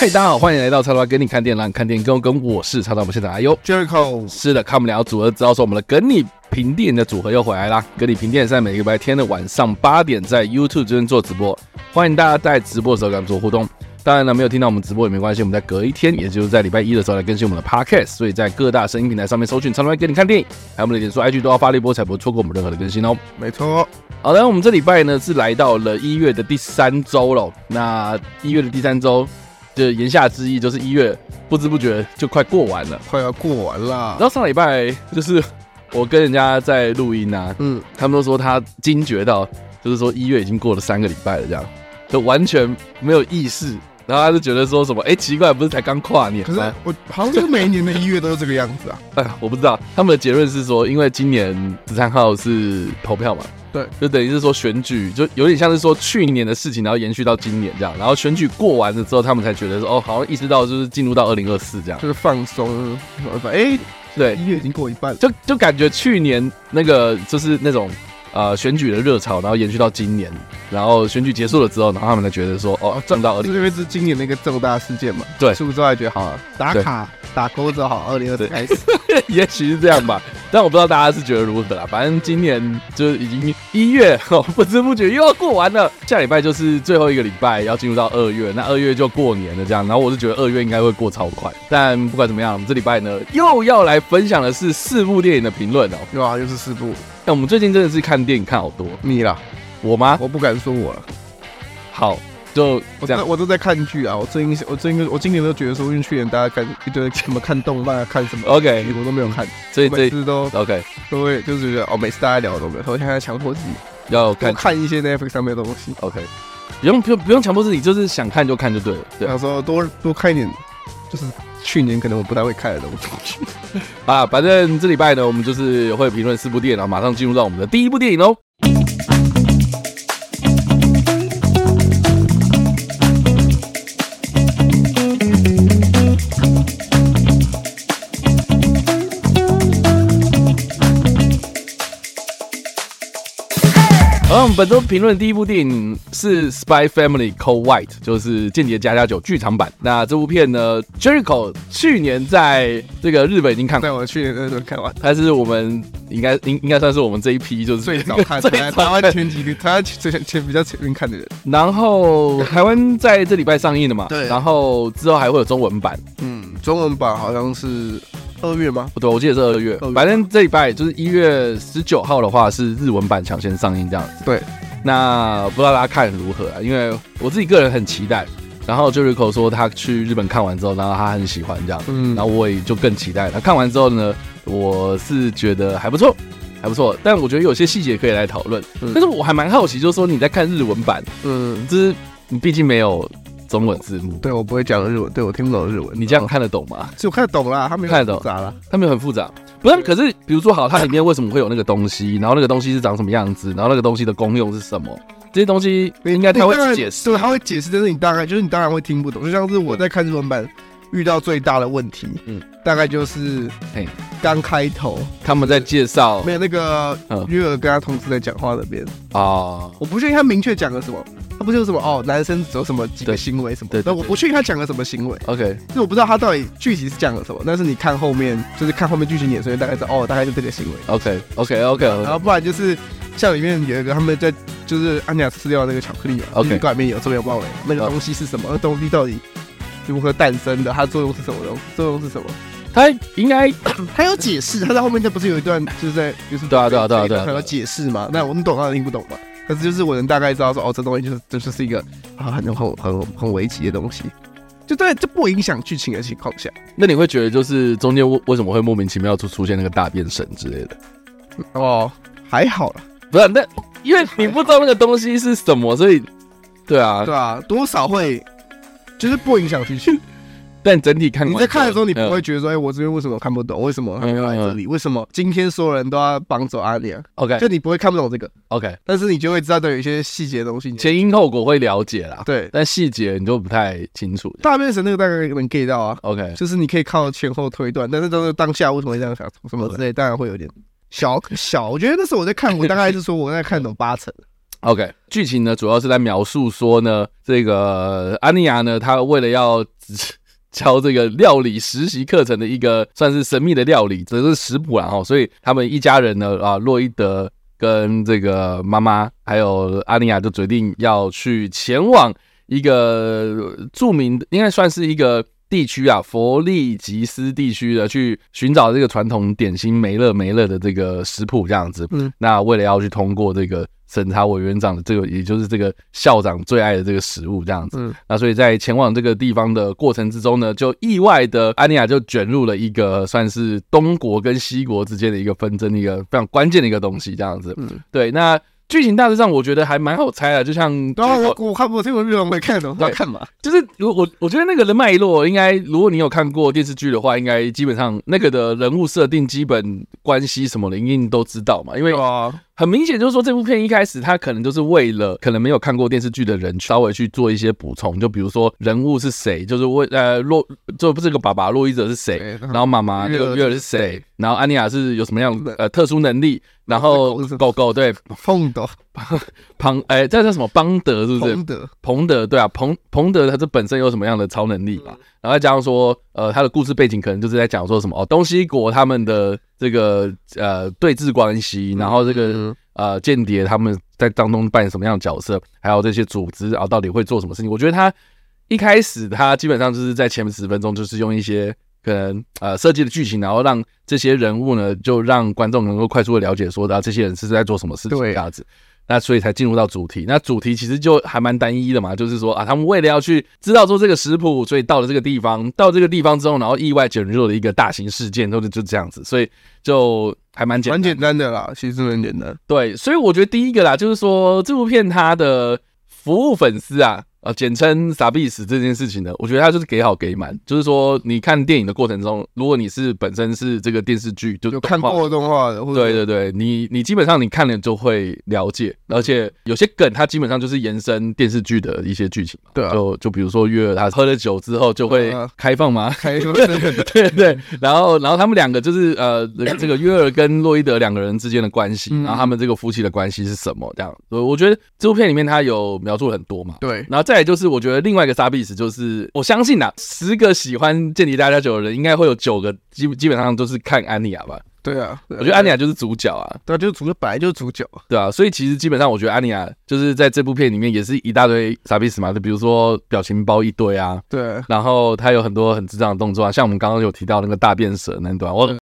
嘿，大家好，欢迎来到叉叉跟你看电影，让你看电影更跟我是叉叉。我们现在哎呦，Jericho 是的，看我们两个组合，知道说我们的跟你评电影的组合又回来啦。跟你评电影在每个礼拜天的晚上八点在 YouTube 这边做直播，欢迎大家在直播的时候跟我们做互动。当然了，没有听到我们直播也没关系，我们在隔一天，也就是在礼拜一的时候来更新我们的 Podcast。所以在各大声音平台上面搜寻叉叉跟你看电影，还有我们的脸书、IG 都要发一波，才不会错过我们任何的更新哦。没错。好的，我们这礼拜呢是来到了一月的第三周了。那一月的第三周。就言下之意，就是一月不知不觉就快过完了，快要过完了。然后上礼拜就是我跟人家在录音啊，嗯，他们都说他惊觉到，就是说一月已经过了三个礼拜了，这样就完全没有意识。然后他就觉得说什么，哎，奇怪，不是才刚跨年吗？可是 我好像是每一年的一月都是这个样子啊。哎呀，我不知道。他们的结论是说，因为今年十三号是投票嘛。对，就等于是说选举，就有点像是说去年的事情，然后延续到今年这样，然后选举过完了之后，他们才觉得说，哦，好像意识到就是进入到二零二四这样，就是放松。哎，对，一月已经过一半了，就就感觉去年那个就是那种。呃，选举的热潮，然后延续到今年，然后选举结束了之后，然后他们才觉得说，哦，赚到二零，是因为是今年那个重大事件嘛？对，是不是之后还觉得好打卡打勾子好，二零二四开始，也许是这样吧。但我不知道大家是觉得如何啦。反正今年就已经一月，哦，不知不觉又要过完了。下礼拜就是最后一个礼拜，要进入到二月，那二月就过年了这样。然后我是觉得二月应该会过超快。但不管怎么样，我们这礼拜呢又要来分享的是四部电影的评论哦。对啊，又是四部。那我们最近真的是看电影看好多，你啦，我吗？我不敢说我了。好，就我这样，我都在看剧啊。我最近，我最近，我今年都觉得说，因为去年大家看一堆什么看动漫啊、看什么，OK，我都没有看，所以每次都 OK，都会就是觉得哦，每次大家聊的都没有，我现在强迫自己要看看一些 Netflix 上面的东西。OK，不用不用不用强迫自己，就是想看就看就对了。对，想说多多看一点，就是。去年可能我不太会看的东西 啊，反正这礼拜呢，我们就是会评论四部电影，然后马上进入到我们的第一部电影喽。本周评论的第一部电影是《Spy Family Code White》，就是《间谍加加酒》剧场版。那这部片呢，Jericho 去年在这个日本已经看过，在我去年那时候看完，他是我们应该应应该算是我们这一批就是最早看，台台湾前几个，台湾最前比较前面看的人。然后台湾在这礼拜上映的嘛，对。然后之后还会有中文版，嗯，中文版好像是。二月吗？不对，我记得是二月。反正这礼拜就是一月十九号的话，是日文版抢先上映这样子。对，那不知道大家看如何啊？因为我自己个人很期待。然后 Jericho 说他去日本看完之后，然后他很喜欢这样。嗯。然后我也就更期待。他看完之后呢，我是觉得还不错，还不错。但我觉得有些细节可以来讨论。嗯。但是我还蛮好奇，就是说你在看日文版，嗯，就是你毕竟没有。中文字幕，对我不会讲日文，对我听不懂日文。你这样看得懂吗？就看得懂啦，他没有看得懂，咋了？他没有很复杂，不是？可是比如说，好，它里面为什么会有那个东西？然后那个东西是长什么样子？然后那个东西的功用是什么？这些东西应该他会解释，对，他会解释，但是你大概就是你当然会听不懂。就像是我在看日文版遇到最大的问题，嗯，大概就是，嘿，刚开头他们在介绍，没有那个约尔跟他同事在讲话那边啊，我不确定他明确讲了什么。他不是有什么哦，男生有什么几个行为什么？对，那我不确定他讲了什么行为。OK，就我不知道他到底具体是讲了什么。但是你看后面，就是看后面剧情演，所以大概知道哦，大概就这个行为。OK，OK，OK。然后不然就是像里面有一个他们在就是安妮雅吃掉那个巧克力嘛，OK，里面有这边有报的，那个东西是什么？那东西到底如何诞生的？它作用是什么东？作用是什么？他应该 他有解释，他在后面这不是有一段就是在就是对啊对啊对啊对啊，有解释嘛？那我们懂他听不懂嘛？可是就是我能大概知道说哦，这东西就是这就是一个啊很很很很危急的东西，就在这不影响剧情的情况下，那你会觉得就是中间为为什么会莫名其妙出出现那个大变身之类的？哦，还好啦，不是那因为你不知道那个东西是什么，所以对啊对啊，多少会就是不影响剧情。但整体看，你在看的时候，你不会觉得说，哎，我这边为什么看不懂？为什么来这里？为什么今天所有人都要绑走阿尼亚？OK，就你不会看不懂这个，OK，但是你就会知道都有一些细节的东西，前因后果会了解啦。对，但细节你就不太清楚。大变神那个大概能 get 到啊，OK，就是你可以靠前后推断，但是都是当下为什么会这样想什么之类，当然会有点小小。我觉得那时候我在看，我大概是说我在看懂八成。OK，剧情呢主要是在描述说呢，这个安妮亚呢，她为了要教这个料理实习课程的一个算是神秘的料理，这是食谱啦哈。所以他们一家人呢啊，洛伊德跟这个妈妈还有阿尼亚就决定要去前往一个著名的，应该算是一个。地区啊，佛利吉斯地区的去寻找这个传统点心梅勒梅勒的这个食谱这样子。嗯，那为了要去通过这个审查委员长的这个，也就是这个校长最爱的这个食物这样子。嗯，那所以在前往这个地方的过程之中呢，就意外的安妮亚就卷入了一个算是东国跟西国之间的一个纷争，一个非常关键的一个东西这样子。嗯，对，那。剧情大致上我觉得还蛮好猜的，就像对啊，我我看我这个日文没看懂，要看嘛。就是我我我觉得那个的脉络应该，如果你有看过电视剧的话，应该基本上那个的人物设定、基本关系什么的，一定都知道嘛。因为很明显就是说，这部片一开始他可能就是为了可能没有看过电视剧的人稍微去做一些补充，就比如说人物是谁，就是为呃洛就不是个爸爸洛伊泽是谁，然后妈妈这个月儿是谁，然后安妮亚是有什么样呃特殊能力。然后狗狗对。彭德 庞哎，这叫什么邦德是不是？彭德彭德对啊，彭彭德他这本身有什么样的超能力吧？然后再加上说，呃，他的故事背景可能就是在讲说什么哦，东西国他们的这个呃对峙关系，然后这个呃间谍他们在当中扮演什么样的角色，还有这些组织然后到底会做什么事情？我觉得他一开始他基本上就是在前面十分钟就是用一些。可能呃设计的剧情，然后让这些人物呢，就让观众能够快速的了解说，啊这些人是在做什么事情这样子。那所以才进入到主题。那主题其实就还蛮单一的嘛，就是说啊，他们为了要去知道做这个食谱，所以到了这个地方。到这个地方之后，然后意外卷入了一个大型事件，都是就这样子。所以就还蛮简单，蛮简单的啦，其实很简单。对，所以我觉得第一个啦，就是说这部片它的服务粉丝啊。呃，简称傻逼死这件事情呢，我觉得他就是给好给满，就是说你看电影的过程中，如果你是本身是这个电视剧就看过动画的，对对对，你你基本上你看了就会了解，而且有些梗它基本上就是延伸电视剧的一些剧情嘛，对啊，就就比如说约尔他喝了酒之后就会开放吗？开放，对对，然后然后他们两个就是呃这个约尔跟洛伊德两个人之间的关系，然后他们这个夫妻的关系是什么这样，我我觉得这部片里面他有描述很多嘛，对，然后。再来就是，我觉得另外一个杀必死就是，我相信呐，十个喜欢《间谍家家酒》的人，应该会有九个基基本上都是看安妮亚吧？对啊，我觉得安妮亚就是主角啊，对啊，就是主角，本来就是主角，对啊，所以其实基本上，我觉得安妮亚就是在这部片里面也是一大堆傻逼死嘛，就比如说表情包一堆啊，对，然后他有很多很智障的动作啊，像我们刚刚有提到那个大变蛇那段，我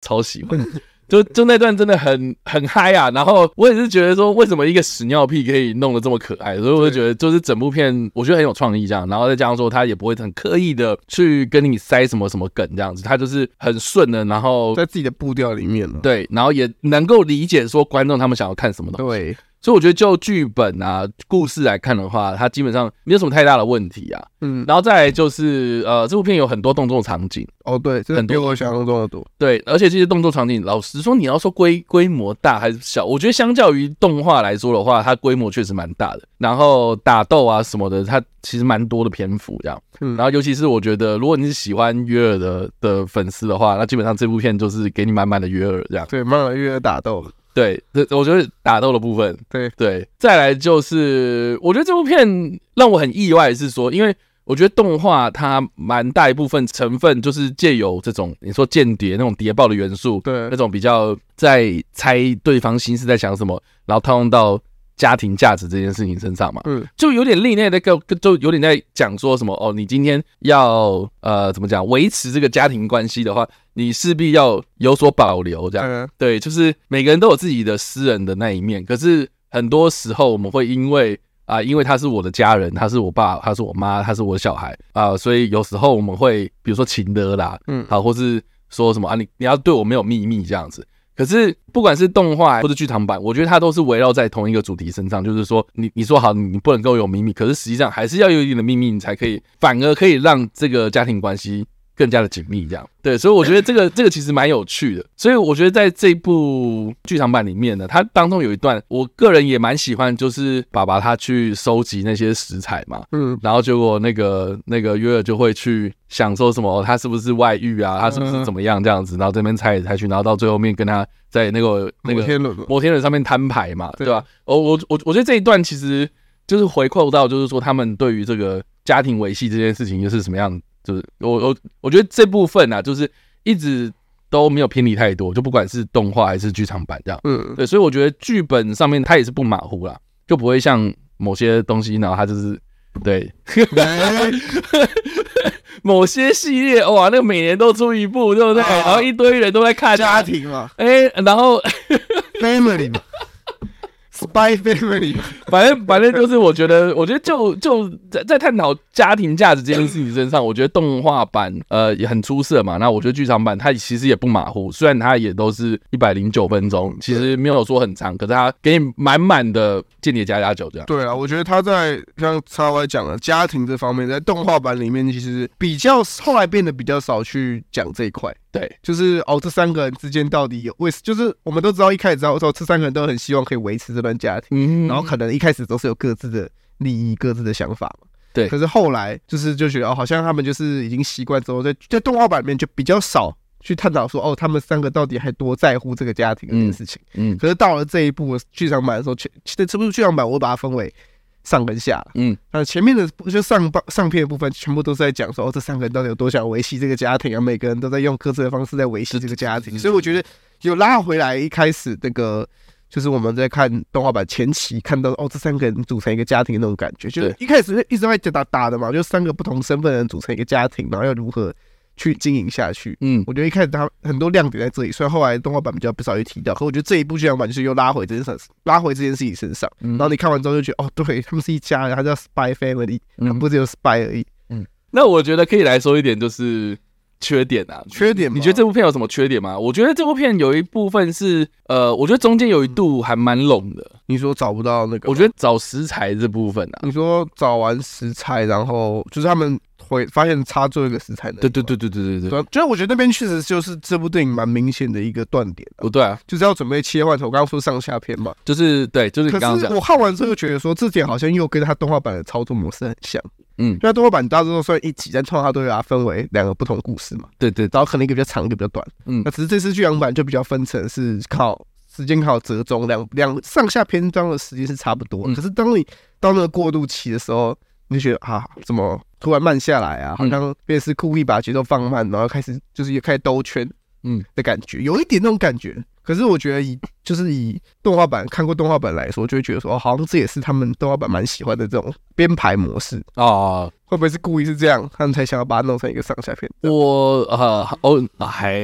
超喜欢。就就那段真的很很嗨啊！然后我也是觉得说，为什么一个屎尿屁可以弄得这么可爱？所以我就觉得，就是整部片我觉得很有创意这样。然后再加上说，他也不会很刻意的去跟你塞什么什么梗这样子，他就是很顺的，然后在自己的步调里面了。对，然后也能够理解说观众他们想要看什么东西。对。所以我觉得就剧本啊、故事来看的话，它基本上没有什么太大的问题啊。嗯，然后再来就是呃，这部片有很多动作场景。哦，对，很多比我想象中的多。对，而且这些动作场景，老实说，你要说规规模大还是小，我觉得相较于动画来说的话，它规模确实蛮大的。然后打斗啊什么的，它其实蛮多的篇幅这样。嗯，然后尤其是我觉得，如果你是喜欢约尔的的粉丝的话，那基本上这部片就是给你满满的约尔这样。对，满满的约尔打斗。对，这我觉得打斗的部分，对对，再来就是，我觉得这部片让我很意外，是说，因为我觉得动画它蛮大一部分成分就是借由这种你说间谍那种谍报的元素，对，那种比较在猜对方心思在想什么，然后套用到。家庭价值这件事情身上嘛，嗯，就有点另类的，个就有点在讲说什么哦，你今天要呃怎么讲维持这个家庭关系的话，你势必要有所保留，这样，对，就是每个人都有自己的私人的那一面，可是很多时候我们会因为啊，因为他是我的家人，他是我爸，他是我妈，他是我的小孩啊，所以有时候我们会比如说情的啦，嗯，好，或是说什么啊，你你要对我没有秘密这样子。可是，不管是动画或者剧场版，我觉得它都是围绕在同一个主题身上，就是说，你你说好，你不能够有秘密，可是实际上还是要有一定的秘密，你才可以，反而可以让这个家庭关系更加的紧密，这样。对，所以我觉得这个 这个其实蛮有趣的。所以我觉得在这部剧场版里面呢，它当中有一段，我个人也蛮喜欢，就是爸爸他去收集那些食材嘛，嗯，然后结果那个那个约尔就会去想说什么，他是不是外遇啊？他是不是怎么样这样子？然后这边猜来猜去，然后到最后面跟他在那个那个摩天轮摩天轮上面摊牌嘛，对吧？我我我我觉得这一段其实就是回扣到，就是说他们对于这个家庭维系这件事情又是什么样就是我我我觉得这部分啊，就是一直都没有偏离太多，就不管是动画还是剧场版这样，嗯，对，所以我觉得剧本上面它也是不马虎啦，就不会像某些东西，然后它就是对，某些系列哇，那个每年都出一部，对不对？然后一堆人都在看。家庭嘛，哎，然后 family 嘛。Spy Family，反正反正就是，我觉得，我觉得就就在在探讨家庭价值这件事情身上，我觉得动画版呃也很出色嘛。那我觉得剧场版它其实也不马虎，虽然它也都是一百零九分钟，其实没有说很长，可是它给你满满的间谍加加酒这样。对啊，我觉得他在像叉 Y 讲的家庭这方面，在动画版里面其实比较后来变得比较少去讲这一块。对，就是哦，这三个人之间到底有为，就是我们都知道一开始知道说这三个人都很希望可以维持这段家庭，嗯，然后可能一开始都是有各自的利益、各自的想法嘛。对，可是后来就是就觉得哦，好像他们就是已经习惯之后，在在动画版里面就比较少去探讨说哦，他们三个到底还多在乎这个家庭这件事情。嗯，可是到了这一部剧场版的时候，其实这部剧场版我会把它分为。上跟下，嗯，那前面的就上半上片的部分，全部都是在讲说，哦，这三个人到底有多想维系这个家庭啊？每个人都在用各自的方式在维系这个家庭，所以我觉得有拉回来一开始那个，就是我们在看动画版前期看到，哦，这三个人组成一个家庭的那种感觉，就是一开始一直在打打的嘛，就三个不同身份的人组成一个家庭，然后要如何。去经营下去，嗯，我觉得一开始他很多亮点在这里，虽然后来动画版比较不少去提到，可我觉得这一部剧场版就是又拉回这件事，拉回这件事情身上，嗯，然后你看完之后就觉得，哦，对，他们是一家人，他叫 Spy Family，嗯，不只有 Spy 而已，嗯，那我觉得可以来说一点就是缺点啊，缺点，你觉得这部片有什么缺点吗？我觉得这部片有一部分是，呃，我觉得中间有一度还蛮拢的，你说找不到那个，我觉得找食材这部分啊，你说找完食材，然后就是他们。会发现差最后一个食材的，对对对对对对对，对，就是我觉得那边确实就是这部电影蛮明显的一个断点。不对啊，就是要准备切换。我刚刚说上下篇嘛，就是对，就是你刚刚讲。可是我看完之后又觉得说，这点好像又跟他动画版的操作模式很像。嗯，因为动画版大多都算一集，但通常它都会把它分为两个不同的故事嘛。对对，然后可能一个比较长，一个比较短。嗯，那只是这次剧场版就比较分成是靠时间靠折中，两两上下篇章的时间是差不多。可是当你到那个过渡期的时候，你就觉得啊，怎么突然慢下来啊？好像便是故意把节奏放慢，然后开始就是也开始兜圈，嗯的感觉，有一点那种感觉。可是我觉得以就是以动画版看过动画版来说，就会觉得说，哦，好像这也是他们动画版蛮喜欢的这种编排模式啊。会不会是故意是这样，他们才想要把它弄成一个上下片？我呃哦还，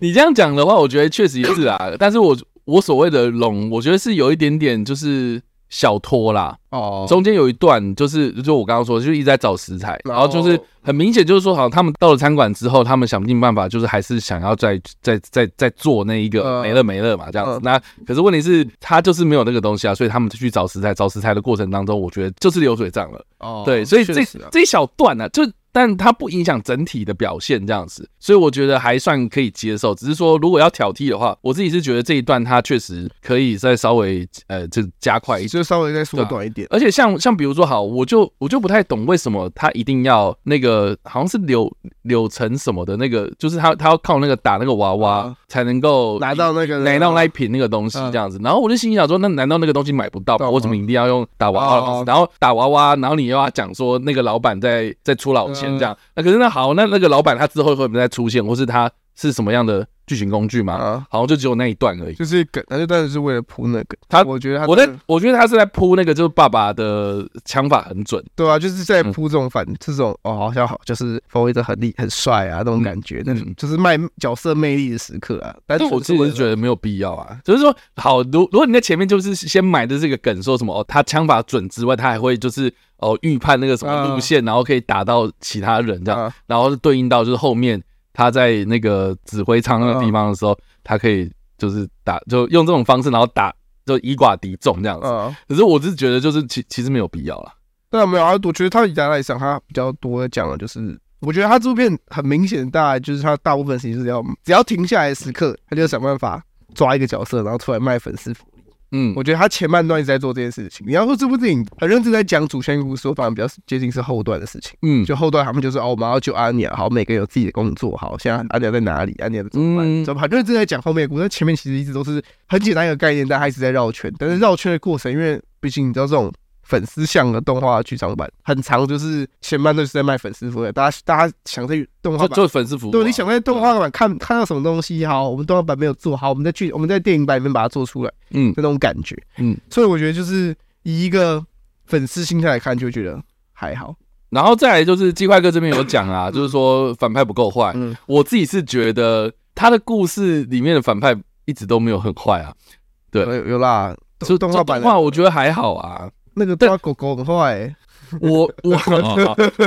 你这样讲的话，我觉得确实也是啊。但是我我所谓的龙，我觉得是有一点点就是。小拖啦，哦，中间有一段就是，就我刚刚说，就一直在找食材，然后就是很明显就是说，好像他们到了餐馆之后，他们想尽办法，就是还是想要再再再再做那一个没了没了嘛，这样子。那可是问题是，他就是没有那个东西啊，所以他们就去找食材，找食材的过程当中，我觉得就是流水账了。哦，对，所以这这一小段呢，就。但它不影响整体的表现，这样子，所以我觉得还算可以接受。只是说，如果要挑剔的话，我自己是觉得这一段它确实可以再稍微呃，就加快一点，就稍微再缩短一点。而且像像比如说，好，我就我就不太懂为什么他一定要那个，好像是柳柳橙什么的那个，就是他他要靠那个打那个娃娃才能够拿到那个拿到那一瓶那个东西这样子。然后我就心想说，那难道那个东西买不到吗？我怎么一定要用打娃娃？然后打娃娃，然后你又要讲说那个老板在在出老千这样，那可是。那好，那那个老板他之后会不会再出现，或是他是什么样的剧情工具嘛？啊，好像就只有那一段而已，就是梗，他就当然是为了铺那个。他，我觉得他，我在，我觉得他是在铺那个，就是爸爸的枪法很准，对啊，就是在铺这种反、嗯、这种哦，好像好，就是冯威德很厉很帅啊那种感觉，那种、嗯、就是卖角色魅力的时刻啊。但是我自己是觉得没有必要啊，就是说，好，如如果你在前面就是先买的这个梗，说什么哦，他枪法准之外，他还会就是。哦，预判那个什么路线，然后可以打到其他人这样，然后是对应到就是后面他在那个指挥舱那个地方的时候，他可以就是打，就用这种方式，然后打就以寡敌众这样子。可是我是觉得就是其其实没有必要啦。对啊，没有啊，我觉得他以他来讲，他比较多讲的就是，我觉得他这部片很明显，大概就是他大部分时间是要只要停下来的时刻，他就想办法抓一个角色，然后出来卖粉丝服。嗯，我觉得他前半段一直在做这件事情。你要说这部电影很认真在讲主线故事，我反而比较接近是后段的事情。嗯，就后段他们就是哦，我们要救阿尼亚，好，每个人有自己的工作，好，现在阿尼亚在哪里？阿尼亚怎么办？怎么很认真在讲后面的故事。但前面其实一直都是很简单一个概念，但他一直在绕圈。但是绕圈的过程，因为毕竟你知道这种粉丝向的动画剧场版，很长，就是前半段是在卖粉丝服务，大家大家想在动画版做粉丝服务，对，你想在动画版看看到什么东西，好，我们动画版没有做好，我们在剧我们在电影版里面把它做出来，嗯，那种感觉，嗯，所以我觉得就是以一个粉丝心态来看，就觉得还好。然后再来就是鸡块哥这边有讲啊，就是说反派不够坏。嗯，我自己是觉得他的故事里面的反派一直都没有很坏啊。对，有有啦，就动画版的话，我觉得还好啊。那个抓狗狗很坏、欸。我 我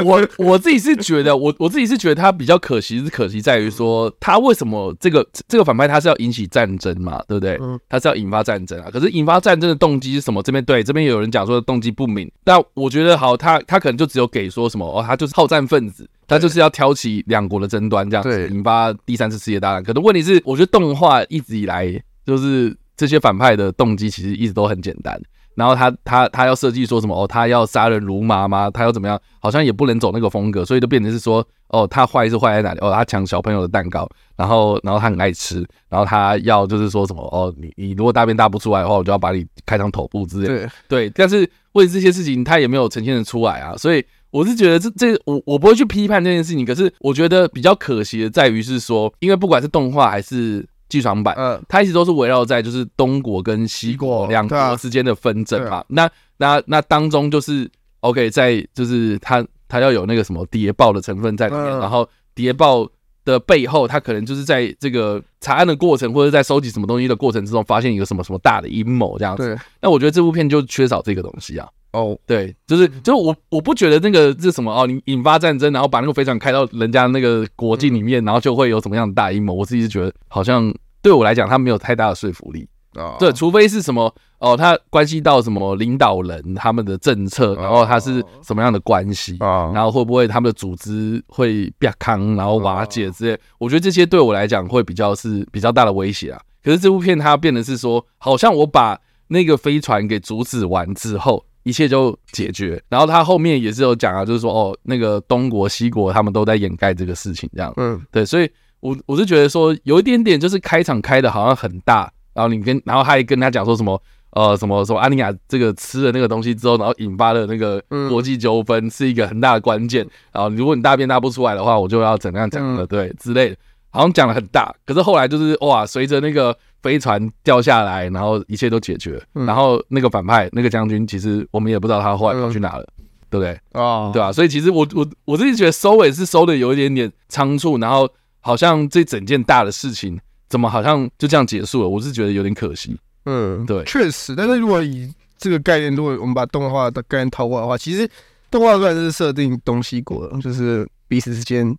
我我自己是觉得，我我自己是觉得他比较可惜，是可惜在于说他为什么这个这个反派他是要引起战争嘛，对不对？他是要引发战争啊。可是引发战争的动机是什么？这边对，这边有人讲说动机不明。但我觉得好，他他可能就只有给说什么哦，他就是好战分子，他就是要挑起两国的争端这样子，引发第三次世界大战。可能问题是，我觉得动画一直以来就是这些反派的动机其实一直都很简单。然后他他他要设计说什么哦，他要杀人如麻吗？他要怎么样？好像也不能走那个风格，所以就变成是说哦，他坏是坏在哪里？哦，他抢小朋友的蛋糕，然后然后他很爱吃，然后他要就是说什么哦，你你如果大便大不出来的话，我就要把你开膛头部之类的。对对，但是为这些事情他也没有呈现的出来啊，所以我是觉得这这我我不会去批判这件事情，可是我觉得比较可惜的在于是说，因为不管是动画还是。剧场版，嗯，它一直都是围绕在就是东国跟西国两国之间的纷争嘛。那那那当中就是 OK，在就是他他要有那个什么谍报的成分在里面，然后谍报的背后，他可能就是在这个查案的过程或者在收集什么东西的过程之中，发现一个什么什么大的阴谋这样子。那我觉得这部片就缺少这个东西啊。哦，对，就是就是我我不觉得那个是什么哦，你引发战争，然后把那个飞船开到人家那个国境里面，然后就会有什么样的大阴谋。我自己是觉得好像。对我来讲，他没有太大的说服力啊。对，除非是什么哦，他关系到什么领导人他们的政策，然后他是什么样的关系啊，然后会不会他们的组织会变康，然后瓦解之类。我觉得这些对我来讲会比较是比较大的威胁啊。可是这部片它变得是说，好像我把那个飞船给阻止完之后，一切就解决。然后他后面也是有讲啊，就是说哦，那个东国西国他们都在掩盖这个事情，这样。嗯，对，所以。我我是觉得说有一点点就是开场开的好像很大，然后你跟然后他还跟他讲说什么呃什么什么阿尼亚这个吃了那个东西之后，然后引发了那个国际纠纷是一个很大的关键，然后如果你大便大不出来的话，我就要怎样讲的对之类的，好像讲的很大，可是后来就是哇，随着那个飞船掉下来，然后一切都解决了，然后那个反派那个将军其实我们也不知道他后来跑去哪了，对不对？哦，对吧？所以其实我我我自己觉得收尾是收的有一点点仓促，然后。好像这整件大的事情，怎么好像就这样结束了？我是觉得有点可惜。嗯，对，确实。但是如果以这个概念，如果我们把动画的概念套过来的话，其实动画虽然是设定东西国，就是彼此之间。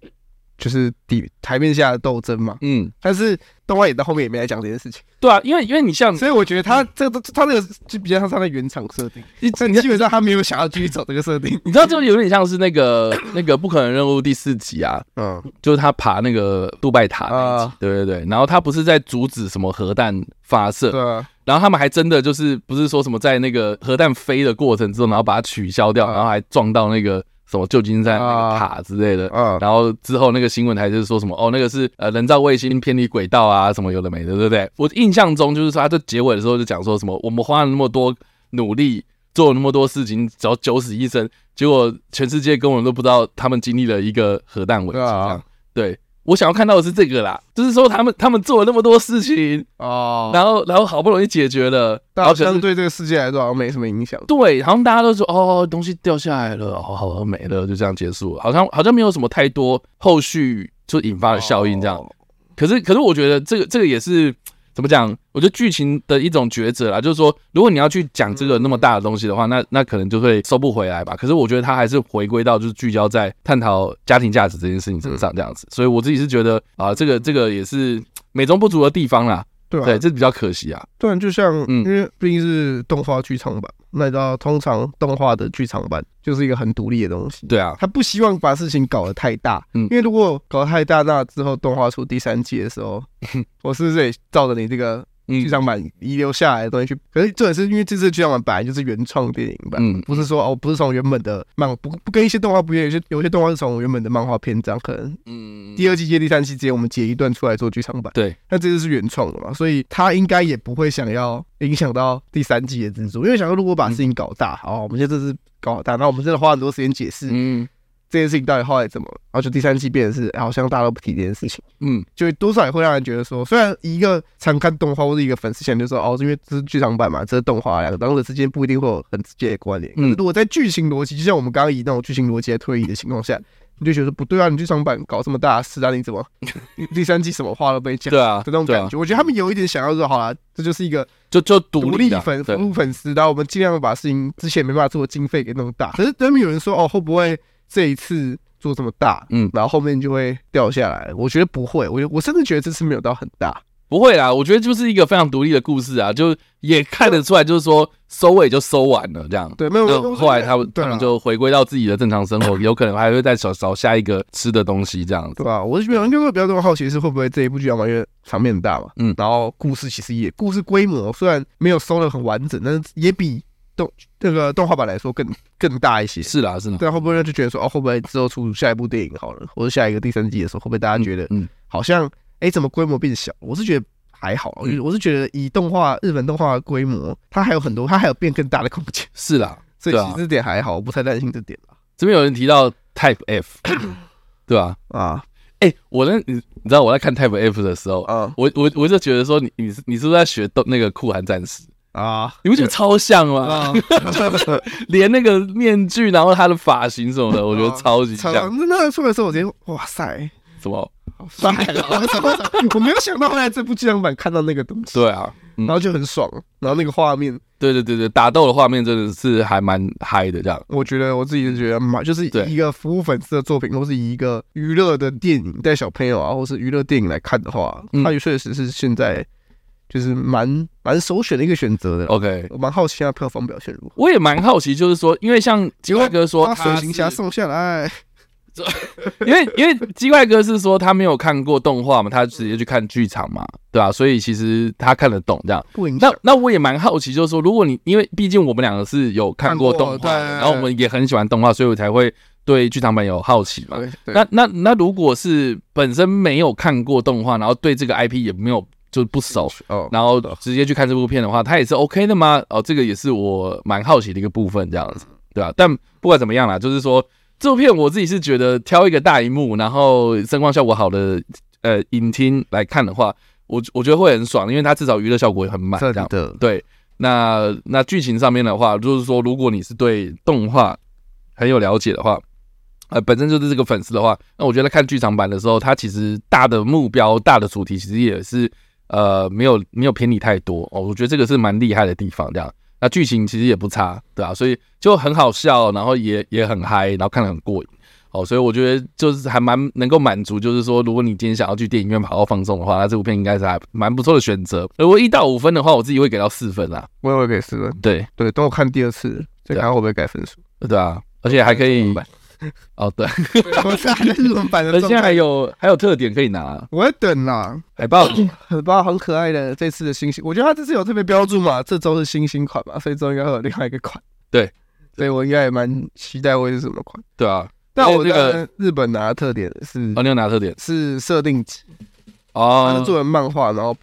就是底台面下的斗争嘛，嗯，但是动画演到后面也没来讲这件事情，对啊，因为因为你像，所以我觉得他这个他这个就比较像他的原厂设定，你基本上他没有想要继续走这个设定，你知道这个有点像是那个那个不可能任务第四集啊，嗯，就是他爬那个杜拜塔那集，对对对，然后他不是在阻止什么核弹发射，对啊，然后他们还真的就是不是说什么在那个核弹飞的过程之中，然后把它取消掉，然后还撞到那个。什么旧金山那个塔之类的，嗯，然后之后那个新闻台就是说什么哦，那个是呃人造卫星偏离轨道啊，什么有的没的，对不对？我印象中就是说，他在结尾的时候就讲说什么，我们花了那么多努力，做了那么多事情，只要九死一生，结果全世界根本都不知道他们经历了一个核弹危机，对。我想要看到的是这个啦，就是说他们他们做了那么多事情哦，然后然后好不容易解决了，然后可能对这个世界来说好像没什么影响。对，好像大家都说哦，东西掉下来了，好好没了，就这样结束了，好像好像没有什么太多后续就引发的效应这样。可是可是我觉得这个这个也是。怎么讲？我觉得剧情的一种抉择啦，就是说，如果你要去讲这个那么大的东西的话，那那可能就会收不回来吧。可是我觉得它还是回归到就是聚焦在探讨家庭价值这件事情身上这样子。所以我自己是觉得啊，这个这个也是 美中不足的地方啦。对，对，这比较可惜啊。对，就像因为毕竟是动画剧场版。那你知道，通常动画的剧场版就是一个很独立的东西。对啊，他不希望把事情搞得太大。嗯，因为如果搞得太大，那之后动画出第三季的时候，我是不是得照着你这个剧场版遗留下来的东西去。可是这也是因为这次剧场版本来就是原创电影版，嗯，不是说哦，不是从原本的漫不不跟一些动画不一样，有些有些动画是从原本的漫画篇章，可能嗯，第二季接第三季直接我们截一段出来做剧场版。对，那这次是原创的嘛，所以他应该也不会想要影响到第三季的制作，因为想说如果把事情搞大，好，我们现在这次搞大，那我们真的花很多时间解释，嗯。这件事情到底后来怎么？然后就第三季变成是好像大家都不提这件事情，嗯，就多少也会让人觉得说，虽然一个常看动画或者一个粉丝想就说哦，因为这是剧场版嘛，这是动画，两个两者之间不一定会有很直接的关联。嗯，如果在剧情逻辑，就像我们刚刚以那种剧情逻辑来推理的情况下，你就觉得不对啊，你剧场版搞这么大的事啊，你怎么 第三季什么话都没讲？对啊，的那种感觉，我觉得他们有一点想要说，好了，这就是一个就就独立粉服务粉丝，然后我们尽量把事情之前没办法做的经费给弄大。可是他们有人说哦，会不会这一次？做这么大，嗯，然后后面就会掉下来。我觉得不会，我我甚至觉得这次没有到很大，不会啦。我觉得就是一个非常独立的故事啊，就也看得出来，就是说收尾就收完了这样。对，没有。后来他们他们就回归到自己的正常生活，有可能还会再找找下一个吃的东西这样子，对吧？我就觉得应该会比较多好奇是会不会这一部剧要因为场面很大嘛，嗯，然后故事其实也故事规模虽然没有收的很完整，但是也比。动这个动画版来说更更大一些，是啦，是啦。对，会不会就觉得说，哦，会不会之后出下一部电影好了，或者下一个第三季的时候，会不会大家觉得，嗯，好像，哎，怎么规模变小？我是觉得还好，我我是觉得以动画日本动画的规模，它还有很多，它还有变更大的空间。是啦，所以其实这点还好，我不太担心这点啦。这边有人提到 Type F，对吧？啊，哎，我呢，你你知道我在看 Type F 的时候，啊，我我我就觉得说，你你是你是不是在学动那个酷寒战士？啊，你不觉得超像吗？啊、连那个面具，然后他的发型什么的，我觉得超级像。那那出来的时候，我觉得哇塞，什么？好帅啊！我没有想到后来这部剧场版看到那个东西。对啊，然后就很爽，然后那个画面，对对对对，打斗的画面真的是还蛮嗨的。这样，我觉得我自己就觉得蛮，就是一个服务粉丝的作品，或是以一个娱乐的电影带小朋友啊，或是娱乐电影来看的话，它也确实是现在。就是蛮蛮首选的一个选择的。OK，我蛮好奇他票房表现如何。我也蛮好奇，就是说，因为像鸡块哥说，水行侠送下来，因为因为鸡块哥是说他没有看过动画嘛，他直接去看剧场嘛，对吧、啊？所以其实他看得懂这样。不影响。那那我也蛮好奇，就是说，如果你因为毕竟我们两个是有看过动画，然后我们也很喜欢动画，所以我才会对剧场版有好奇嘛。那那那如果是本身没有看过动画，然后对这个 IP 也没有。就不熟，然后直接去看这部片的话，它也是 OK 的吗？哦，这个也是我蛮好奇的一个部分，这样子，对吧？但不管怎么样啦，就是说这部片我自己是觉得挑一个大荧幕，然后声光效果好的呃影厅来看的话，我我觉得会很爽，因为它至少娱乐效果也很满，这样的。对，那那剧情上面的话，就是说如果你是对动画很有了解的话，呃，本身就是这个粉丝的话，那我觉得看剧场版的时候，它其实大的目标、大的主题其实也是。呃，没有没有偏离太多哦，我觉得这个是蛮厉害的地方。这样，那剧情其实也不差，对啊，所以就很好笑，然后也也很嗨，然后看得很过瘾哦，所以我觉得就是还蛮能够满足，就是说，如果你今天想要去电影院好好放松的话，那这部片应该是还蛮不错的选择。如果一到五分的话，我自己会给到四分啦，我也会给四分。对对，等我看第二次再看会不会改分数。对啊，而且还可以。哦，对，我是还在日本版的，现在还有还有特点可以拿，我在等啦。海报，海报很可爱的，这次的星星，我觉得它这次有特别标注嘛，这周是星星款嘛，所以周应该会有另外一个款。对，所以我应该也蛮期待会是什么款。对啊，但我这个日本拿的特点是，哦，你有拿特点是设定集哦，它是做成漫画，然后。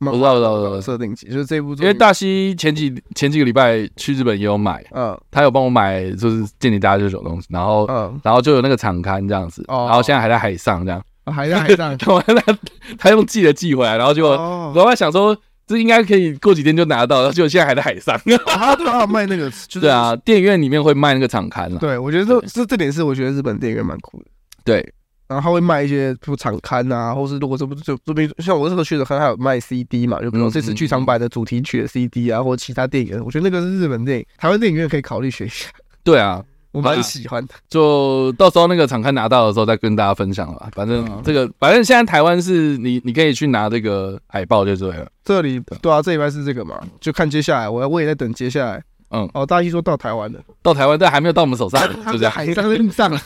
我知道，我知道，我知道。设定集就是这部，因为大西前几前几个礼拜去日本也有买，嗯，他有帮我买，就是间谍家家这种东西，然后，嗯，然后就有那个场刊这样子，然后现在还在海上这样，还在海上，他他用寄的寄回来，然后就我还想说这应该可以过几天就拿到，然后结果现在还在海上。啊，对啊，卖那个，对啊，电影院里面会卖那个场刊了。对，我觉得这这这点是我觉得日本电影院蛮酷的。对。然后他会卖一些不场刊啊，或是如果这不就这边像我这个去的，可能还有卖 CD 嘛，就比如这次剧场版的主题曲的 CD 啊，或者其他电影，我觉得那个是日本电影，台湾电影院可以考虑学一下。对啊，我蛮喜欢的。就到时候那个场刊拿到的时候再跟大家分享了吧。反正这个，反正现在台湾是你你可以去拿这个海报就对了。这里对啊，这礼拜是这个嘛，就看接下来，我我也在等接下来。嗯，哦，大一说到台湾的，到台湾但还没有到我们手上，就这样，海路上了。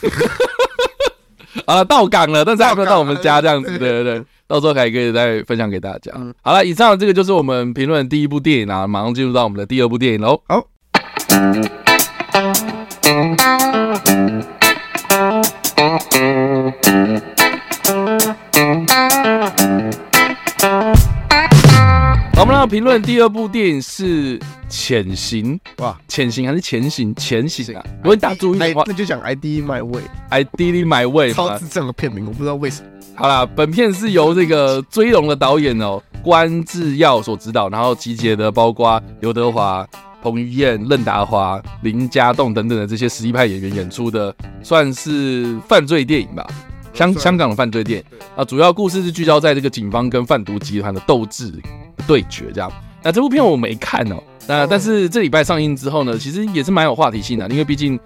啊，到港了，但是还没有到我们家这样子，对对对，到时候还可以再分享给大家。嗯、好了，以上这个就是我们评论的第一部电影啊，马上进入到我们的第二部电影喽。好。评论第二部电影是《潜行》哇，《潜行》还是《前行》？《潜行》啊！如果你打注意的话，那就讲《ID My Way》，《ID My Way》超智障的片名，我不知道为什么。好啦，本片是由这个《追龙》的导演哦关智耀所指导，然后集结的包括刘德华、彭于晏、任达华、林家栋等等的这些实力派演员演出的，算是犯罪电影吧。香香港的犯罪电影。啊，主要故事是聚焦在这个警方跟贩毒集团的斗智对决这样。那这部片我没看哦，那但是这礼拜上映之后呢，其实也是蛮有话题性的，因为毕竟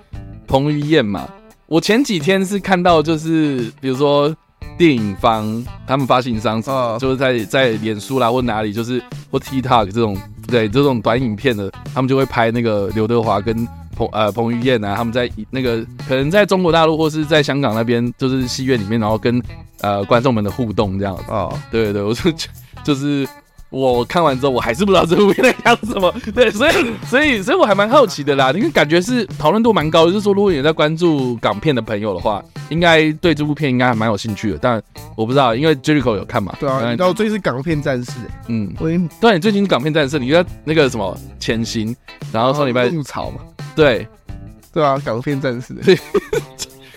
彭于晏嘛。我前几天是看到就是比如说电影方他们发行商就是在在脸书啦或哪里就是或 TikTok 这种对这种短影片的，他们就会拍那个刘德华跟。彭呃彭于晏啊，他们在那个可能在中国大陆或是在香港那边，就是戏院里面，然后跟呃观众们的互动这样子啊，对对对，我就就就是我看完之后，我还是不知道这部片在讲什么，对，所以所以所以我还蛮好奇的啦，因为感觉是讨论度蛮高的，就是说如果你在关注港片的朋友的话，应该对这部片应该还蛮有兴趣的，但我不知道，因为 Jericho 有看嘛，对啊，然后最近是港片战士，嗯，我对，你最近港片战士，你在那个什么潜行，然后上礼拜怒潮嘛。对，对啊，港片战士。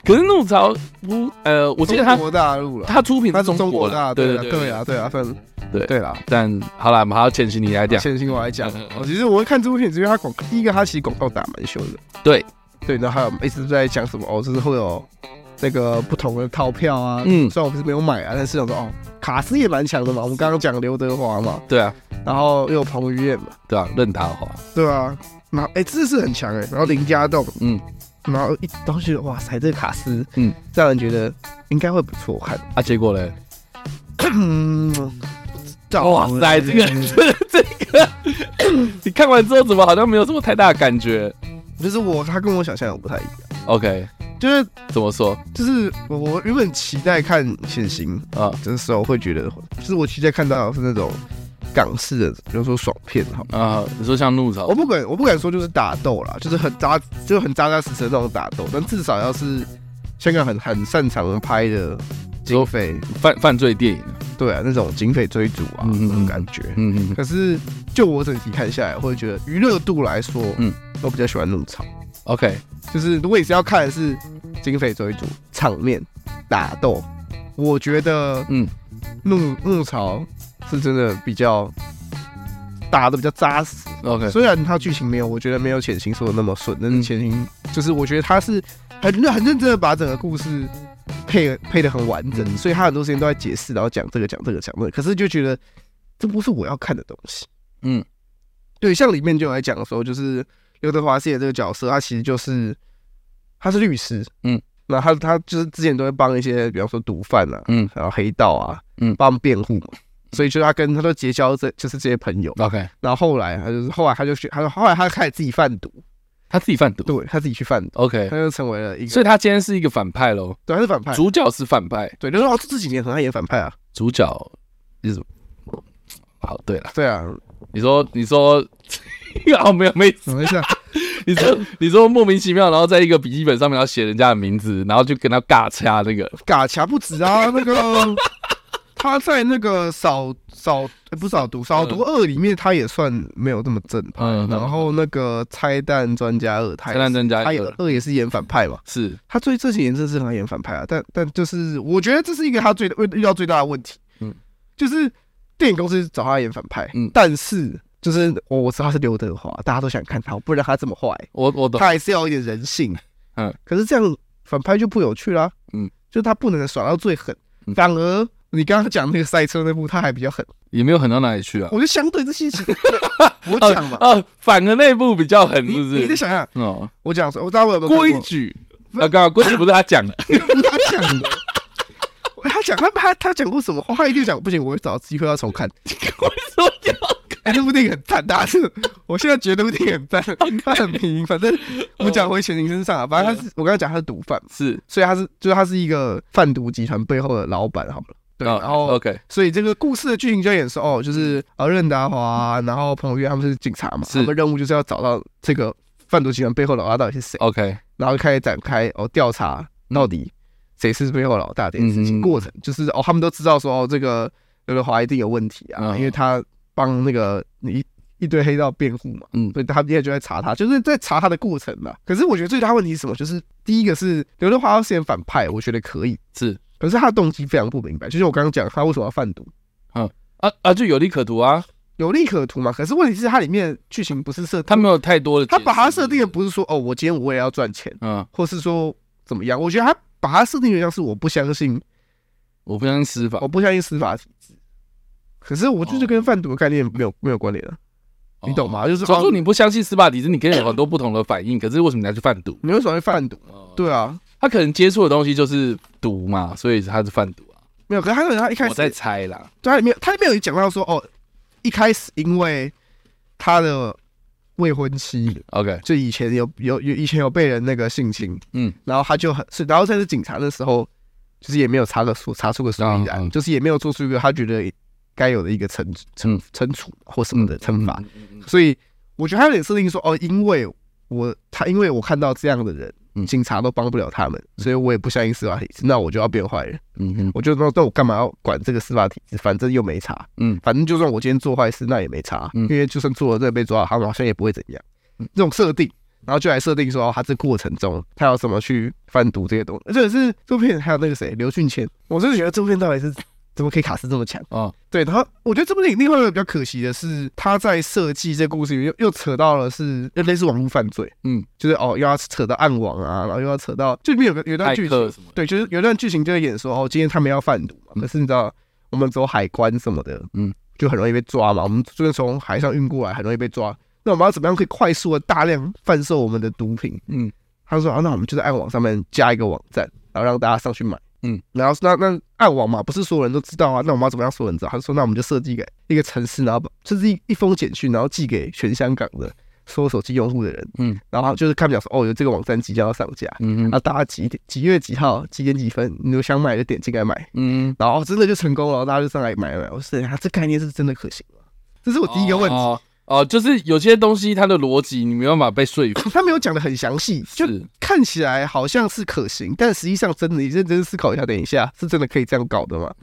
可是怒潮不，呃，我记得他中国大陆了，他出品他是中国大，对对对对啊，对啊，算对对啦。但好了，我们还要潜行你来讲，潜行我来讲。哦，其实我会看这部片，是因为他广，第一个他其实广告打蛮凶的。对对，然后还有一直在讲什么哦，就是会有那个不同的套票啊。嗯，虽然我不是没有买啊，但是想说哦，卡斯也蛮强的嘛。我们刚刚讲刘德华嘛，对啊，然后又有彭于晏嘛，对啊，任达华，对啊。然后哎，这是很强哎，然后林家栋，嗯，然后一都觉得哇塞，这个卡斯，嗯，让人觉得应该会不错看啊。结果嘞，嗯，哇塞，这个 这这个，你看完之后怎么好像没有什么太大的感觉？就是我他跟我想象的不太一样。OK，就是怎么说？就是我原本期待看潜行啊，这时候会觉得，就是我期待看到的是那种。港式的，比如说爽片，好啊，你说像怒潮，我不敢，我不敢说就是打斗啦，就是很扎，就很扎扎实实的那种打斗，但至少要是香港很很擅长拍的警匪。犯犯罪电影，对啊，那种警匪追逐啊，那种感觉，嗯嗯。可是就我整体看下来，会觉得娱乐度来说，嗯，我比较喜欢怒潮。OK，就是如果你是要看的是警匪追逐场面打斗，我觉得，嗯，怒怒潮。是真的比较打的比较扎实，OK。虽然它剧情没有，我觉得没有潜行说的那么顺，但是潜行就是我觉得他是很很认真的把整个故事配配的很完整，所以他很多时间都在解释，然后讲这个讲这个讲那个，可是就觉得这不是我要看的东西。嗯，对，像里面就来讲的时候，就是刘德华饰演这个角色，他其实就是他是律师，嗯，那他他就是之前都会帮一些，比方说毒贩啊，嗯，然后黑道啊，嗯，帮他们辩护嘛。所以就他跟他都结交这就是这些朋友，OK。然后后来他就是后来他就去，他说后来他开始自己贩毒，他自己贩毒，对他自己去贩毒，OK。他就成为了一个，所以他今天是一个反派喽，对，他是反派，主角是反派，对。就是哦，这几年很爱演反派啊，主角是什么？好，对了，对啊，你说 你说，哦，没有没什么意思，你说你说莫名其妙，然后在一个笔记本上面要写人家的名字，然后就跟他尬掐那个。尬掐不止啊，那个。他在那个扫扫、欸、不扫毒扫毒二里面，他也算没有这么正派。嗯、然后那个拆弹专家二，拆弹专家他也二也是演反派嘛。是他最这几年真是很演反派啊。但但就是我觉得这是一个他最遇到最大的问题。嗯，就是电影公司找他演反派，嗯，但是就是我我知道他是刘德华，大家都想看他，不然他这么坏。我我懂，他还是要一点人性。嗯，可是这样反派就不有趣啦。嗯，就他不能耍到最狠，反而。你刚刚讲那个赛车那部，他还比较狠，也没有狠到哪里去啊。我觉得相对这些，我讲嘛，啊，反而那部比较狠，是不是？你再想想哦。我讲说，我知道我有个规矩，啊，刚刚规矩不是他讲的，他讲的。他讲他他他讲过什么话？他一定讲不行，我会找机会要重看。为什么要看？哎，那部电影很赞，大家是。我现在觉得那部电影很赞，他很平。反正我们讲回钱宁身上啊，反正他是我刚才讲他是毒贩，是，所以他是就是他是一个贩毒集团背后的老板，好了。对，然后 OK，所以这个故事的剧情就演是，哦，就是呃任达华，然后彭于晏他们是警察嘛，他们任务就是要找到这个贩毒集团背后老大到底是谁，OK，然后开始展开哦调查，到底谁是背后老大这件事情过程，就是哦他们都知道说哦这个刘德华一定有问题啊，因为他帮那个你。一堆黑道辩护嘛，嗯，所以他们现在就在查他，就是在查他的过程嘛。可是我觉得最大问题是什么？就是第一个是刘德华要饰演反派，我觉得可以。是，可是他的动机非常不明白。就是我刚刚讲，他为什么要贩毒？嗯啊啊，就有利可图啊，有利可图嘛。可是问题是，它里面剧情不是设，他没有太多的，他把它设定的不是说哦，我今天我也要赚钱，嗯，或是说怎么样？我觉得他把它设定的像是我不相信，我不相信司法，我不相信司法体制。可是我就是跟贩毒的概念没有没有关联了。你懂吗？就是说你不相信司法体制，你可以有很多不同的反应。可是为什么你要去贩毒？你为什么会贩毒？对啊，他可能接触的东西就是毒嘛，所以他是贩毒啊。没有，可是他可能他一开始我在猜啦。对，他里面他里面有讲到说，哦，一开始因为他的未婚妻，OK，就以前有有有以前有被人那个性侵，嗯，然后他就很是，然后在是警察的时候，就是也没有查个出查出个所以然，就是也没有做出一个他觉得。该有的一个惩惩惩处或什么的惩罚，所以我觉得他有点设定说哦，因为我他因为我看到这样的人，警察都帮不了他们，所以我也不相信司法体制，那我就要变坏人。嗯哼，我就说那我干嘛要管这个司法体制？反正又没查。嗯，反正就算我今天做坏事，那也没查，因为就算做了这个被抓，他们好像也不会怎样。这种设定，然后就来设定说，他这过程中他要怎么去贩毒这些东西。这个是这部片还有那个谁刘俊谦，我真的觉得这部片到底是。怎么可以卡斯这么强？啊？哦、对，他，我觉得这部电影另外一个比较可惜的是，他在设计这个故事里面又又扯到了是又类似网络犯罪，嗯，就是哦又要扯到暗网啊，然后又要扯到，就里面有个有段剧情，对，就是有段剧情就会演说哦，今天他们要贩毒嘛，可是你知道我们走海关什么的，嗯，就很容易被抓嘛，我们就是从海上运过来，很容易被抓，那我们要怎么样可以快速的大量贩售我们的毒品？嗯，他说啊，那我们就在暗网上面加一个网站，然后让大家上去买。嗯，然后那那暗网嘛，不是所有人都知道啊。那我们要怎么样所有人知道？他就说，那我们就设计一个一个城市，然后就是一一封简讯，然后寄给全香港的所有手机用户的人。嗯，然后就是看表说，哦，有这个网站即将要上架。嗯嗯，啊，大家几点几月几号几点几分，你有想买就点进来买。嗯，然后真的就成功了，大家就上来买买。我说，他这概念是真的可行吗？这是我第一个问题。哦哦哦，就是有些东西它的逻辑你没办法被说服，他没有讲的很详细，就看起来好像是可行，但实际上真的，你认真思考一下，等一下是真的可以这样搞的吗？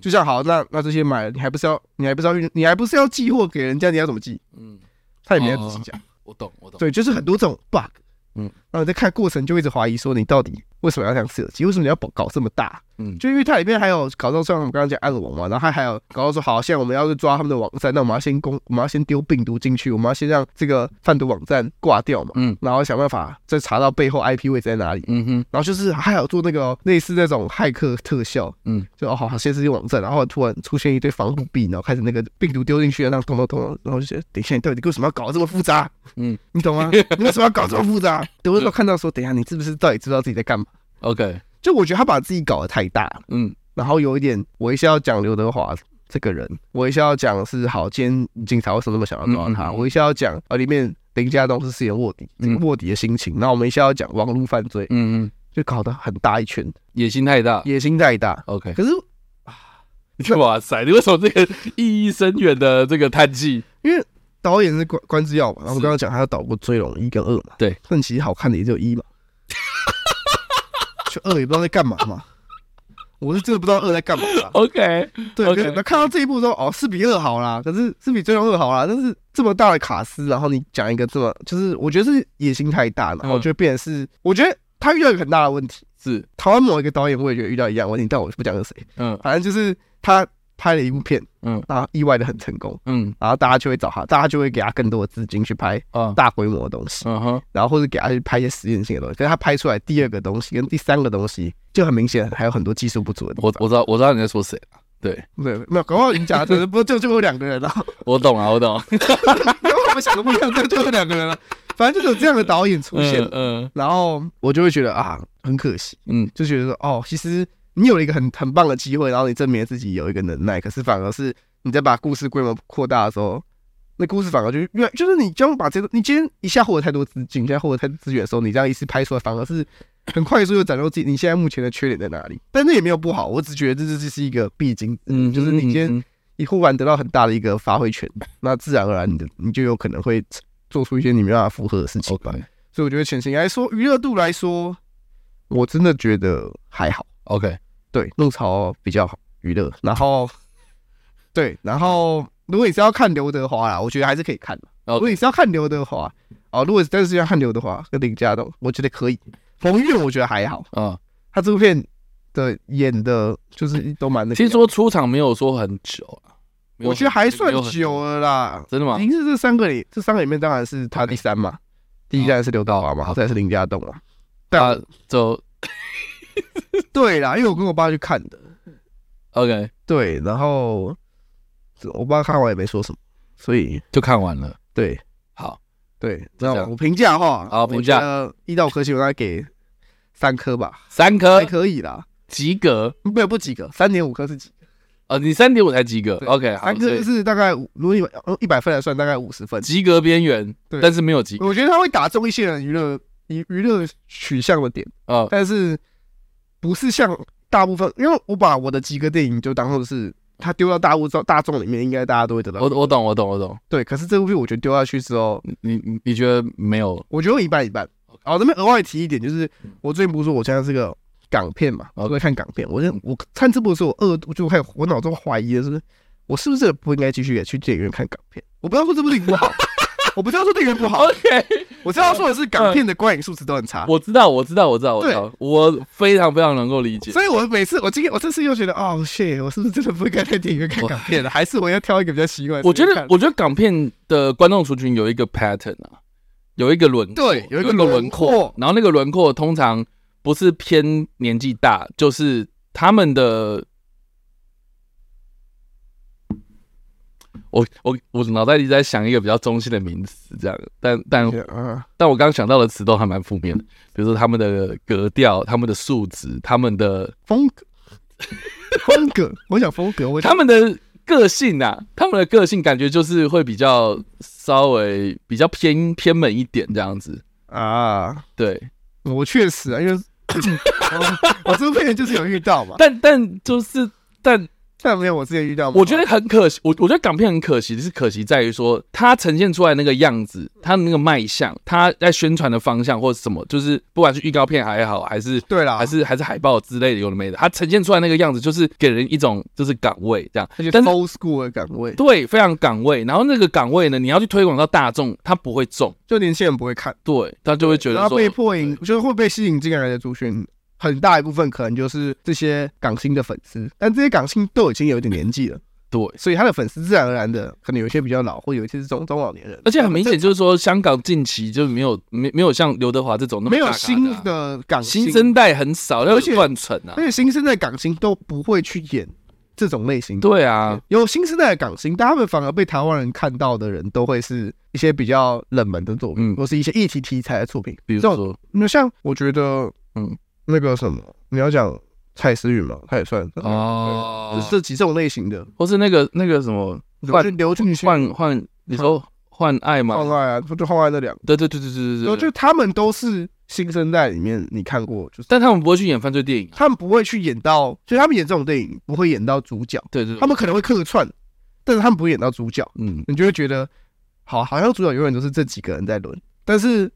就像好，那那这些买了，你还不是要，你还不是要运，你还不是要寄货给人家，你要怎么寄？嗯，他也没有仔细讲。我懂，我懂。对，就是很多这种 bug，嗯，然后在看过程就一直怀疑说，你到底为什么要这样设计？为什么你要搞这么大？嗯，就因为它里面还有搞到像我们刚刚讲暗网嘛，然后它还有搞到说，好现在我们要去抓他们的网站，那我们要先攻，我们要先丢病毒进去，我们要先让这个贩毒网站挂掉嘛，嗯，然后想办法再查到背后 IP 位置在哪里，嗯哼，然后就是还有做那个类似那种骇客特效，嗯，就哦好，先是一个网站，然后突然出现一堆防护壁，然后开始那个病毒丢进去，然后咚咚咚，然后就觉得等一下你到底为什么要搞这么复杂？嗯，你懂吗？你为什么要搞这么复杂？有的时候看到说，等一下你是不是到底知道自己在干嘛？OK，就我觉得他把自己搞得太大，嗯。然后有一点，我一下要讲刘德华这个人，我一下要讲是好，今天警察为什么那么想要抓他？我一下要讲啊，里面林家栋是饰演卧底，这个卧底的心情。那我们一下要讲网络犯罪，嗯嗯，就搞得很大一圈，野心太大，野心太大。OK，可是啊，哇塞，你为什么这个意义深远的这个叹气？因为导演是关关之耀嘛，然后我刚刚讲他要导过《追龙》一跟二嘛，对，但其实好看的也只有一嘛，就二也不知道在干嘛嘛。我是真的不知道二在干嘛。OK，对，OK，那看到这一步之后哦，四比二好啦，可是是比最终二好啦。但是这么大的卡斯，然后你讲一个这么，就是我觉得是野心太大了。然后我觉得变成是，我觉得他遇到一个很大的问题，是台湾某一个导演，我也觉得遇到一样问题，但我不讲是谁。嗯，反正就是他。拍了一部片，嗯，然后意外的很成功，嗯，然后大家就会找他，大家就会给他更多的资金去拍大规模的东西，嗯哼，然后或者给他去拍一些实验性的东西，可是他拍出来第二个东西跟第三个东西就很明显还有很多技术不足的地方。我我知道我知道你在说谁了，对。对，没有，搞不好人家就是不就就有两个人啊，我懂啊，我懂，跟 我们想的不一样，就就有两个人了，反正就有这样的导演出现，嗯，然后我就会觉得啊，很可惜，嗯，就觉得说哦，其实。你有了一个很很棒的机会，然后你证明自己有一个能耐，可是反而是你在把故事规模扩大的时候，那故事反而就越就是你将把这个，你今天一下获得太多资金，一下获得太多资源的时候，你这样一次拍出来，反而是很快速就展露自己你现在目前的缺点在哪里。但那也没有不好，我只觉得这这是一个必经，嗯，就是你今天你忽然得到很大的一个发挥权，那自然而然你的你就有可能会做出一些你没办法符合的事情。Okay. 所以我觉得潜行来说，娱乐度来说，我真的觉得还好。OK，对，陆潮比较好娱乐，然后对，然后如果你是要看刘德华啦，我觉得还是可以看的。如果你是要看刘德华，哦，如果真的是要看刘德华跟林家栋，我觉得可以。冯玉我觉得还好啊，他这部片的演的就是都蛮那。听说出场没有说很久啊，我觉得还算久了啦。真的吗？您是这三个里，这三个里面当然是他第三嘛第一站是刘德华嘛，好，再是林家栋啊。但就 对啦，因为我跟我爸去看的。OK，对，然后我爸看完也没说什么，所以就看完了。对，好，对，这样。我评价的话，好评价。一到五颗星，我大概给三颗吧，三颗？还可以啦，及格，没有不及格，三点五颗是及格，呃，你三点五才及格，OK，三颗是大概，如果用一百分来算，大概五十分，及格边缘，对，但是没有及格，我觉得他会打中一些人娱乐娱娱乐取向的点啊，但是不是像大部分，因为我把我的几个电影就当做是。他丢到大物众大众里面，应该大家都会得到。我我懂，我懂，我懂。对，可是这部片我觉得丢下去之后，你你你觉得没有？我觉得一半一半。哦，这边额外提一点，就是我最近不是说我现在是个港片嘛，然后在看港片。我我看这部的时候，我二我就开始我脑中怀疑的是，我是不是不应该继续也去电影院看港片？我不知道说这部电影不好。我不知道说电影院不好，OK，我知道说的是港片的观影素质都很差。我知道，我知道，我知道，我知道，我非常非常能够理解。所以我每次我今天我这次又觉得，哦，shit，我是不是真的不应该在电影院看港片了？还是我要挑一个比较习惯？我觉得，我觉得港片的观众族群有一个 pattern 啊，有一个轮对，有一个轮廓，然后那个轮廓通常不是偏年纪大，就是他们的。我我我脑袋里在想一个比较中性的名词，这样，但但但我刚刚想到的词都还蛮负面的，比如说他们的格调、他们的素质、他们的风格、风格，我想风格，我他们的个性啊，他们的个性感觉就是会比较稍微比较偏偏门一点这样子啊。对，我确实啊，因为 我这部片就是有遇到嘛，但但就是但。但没有我之前遇到，我觉得很可惜。我我觉得港片很可惜的是，可惜在于说它呈现出来那个样子，它的那个卖相，它在宣传的方向或者什么，就是不管是预告片还好，还是对啦，还是还是海报之类的，有的没的，它呈现出来那个样子，就是给人一种就是岗位这样，而且 old school 的岗位，对，非常岗位。然后那个岗位呢，你要去推广到大众，它不会中，就年轻人不会看，对，他就会觉得说他被迫引，就是会被吸引进来的族群。很大一部分可能就是这些港星的粉丝，但这些港星都已经有一点年纪了，对，所以他的粉丝自然而然的可能有一些比较老，或有一些是中中老年人。而且很明显就是说，香港近期就没有没没有像刘德华这种那么、啊、没有新的港星，新生代很少，而且断层啊。而且新生代港星都不会去演这种类型。对啊，有新生代的港星，但他们反而被台湾人看到的人都会是一些比较冷门的作品，嗯、或是一些议题题材的作品，比如说，那像我觉得，嗯。那个什么，你要讲蔡思韵吗，他也算哦，这几种类型的，或是那个那个什么换刘俊勋换换，你说换爱吗？换爱啊，就换爱那两个，对对对对对对对，就他们都是新生代里面你看过，就是，但他们不会去演犯罪电影，他们不会去演到，就他们演这种电影不会演到主角，对对，他们可能会客串，但是他们不会演到主角，嗯，你就会觉得，好，好像主角永远都是这几个人在轮，但是。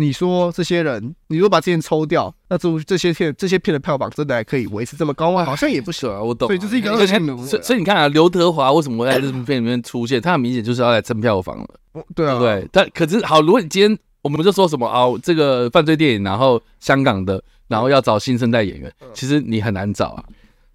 你说这些人，你如果把这些人抽掉，那这这些片这些片的票房真的还可以维持这么高吗？好像也不行啊，我懂。所以就是一个恶性的。所以所以你看啊，刘德华为什么会在这部片里面出现？他很明显就是要来蹭票房了。对啊，对。但可是好，如果你今天我们就说什么啊，这个犯罪电影，然后香港的，然后要找新生代演员，其实你很难找啊。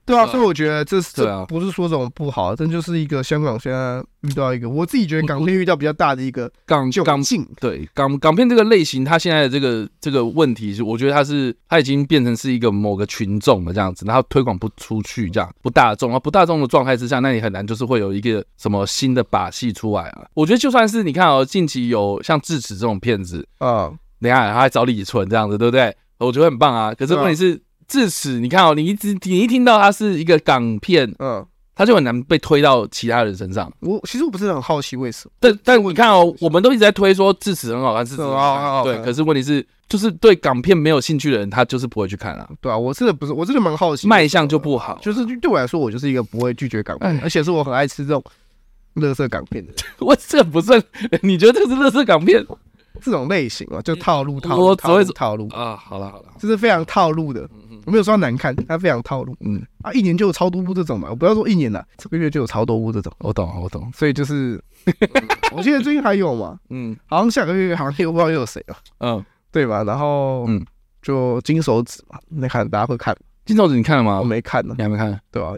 对啊，所以我觉得这是这不是说这种不好，这就是一个香港现在遇到一个，我自己觉得港片遇到比较大的一个港港性。对港港片这个类型，它现在的这个这个问题是，我觉得它是它已经变成是一个某个群众的这样子，然后推广不出去，这样不大众啊，不大众的状态之下，那你很难就是会有一个什么新的把戏出来啊。我觉得就算是你看哦，近期有像智齿这种片子啊，你看他还找李纯这样子，对不对？我觉得很棒啊。可是问题是。智齿，你看哦，你一直你一听到它是一个港片，嗯，它就很难被推到其他人身上。我其实我不是很好奇为什么，但但你看哦，我们都一直在推说智齿很好看，智齿很好看，对。可是问题是，就是对港片没有兴趣的人，他就是不会去看啊。对啊，我真的不是，我真的蛮好奇，卖相就不好。就是对我来说，我就是一个不会拒绝港片，而且是我很爱吃这种乐色港片的。我这不算，你觉得这是乐色港片？这种类型嘛，就套路套路套路套路啊。好了好了，这是非常套路的。我没有说难看，它非常套路。嗯啊，一年就有超多部这种嘛，我不要说一年了，这个月就有超多部这种。我懂，我懂。所以就是，我记得最近还有嘛，嗯，好像下个月好像又不知道又有谁了，嗯，对吧？然后嗯，就金手指嘛，那看大家会看金手指，你看了吗？我没看呢，你还没看？对吧？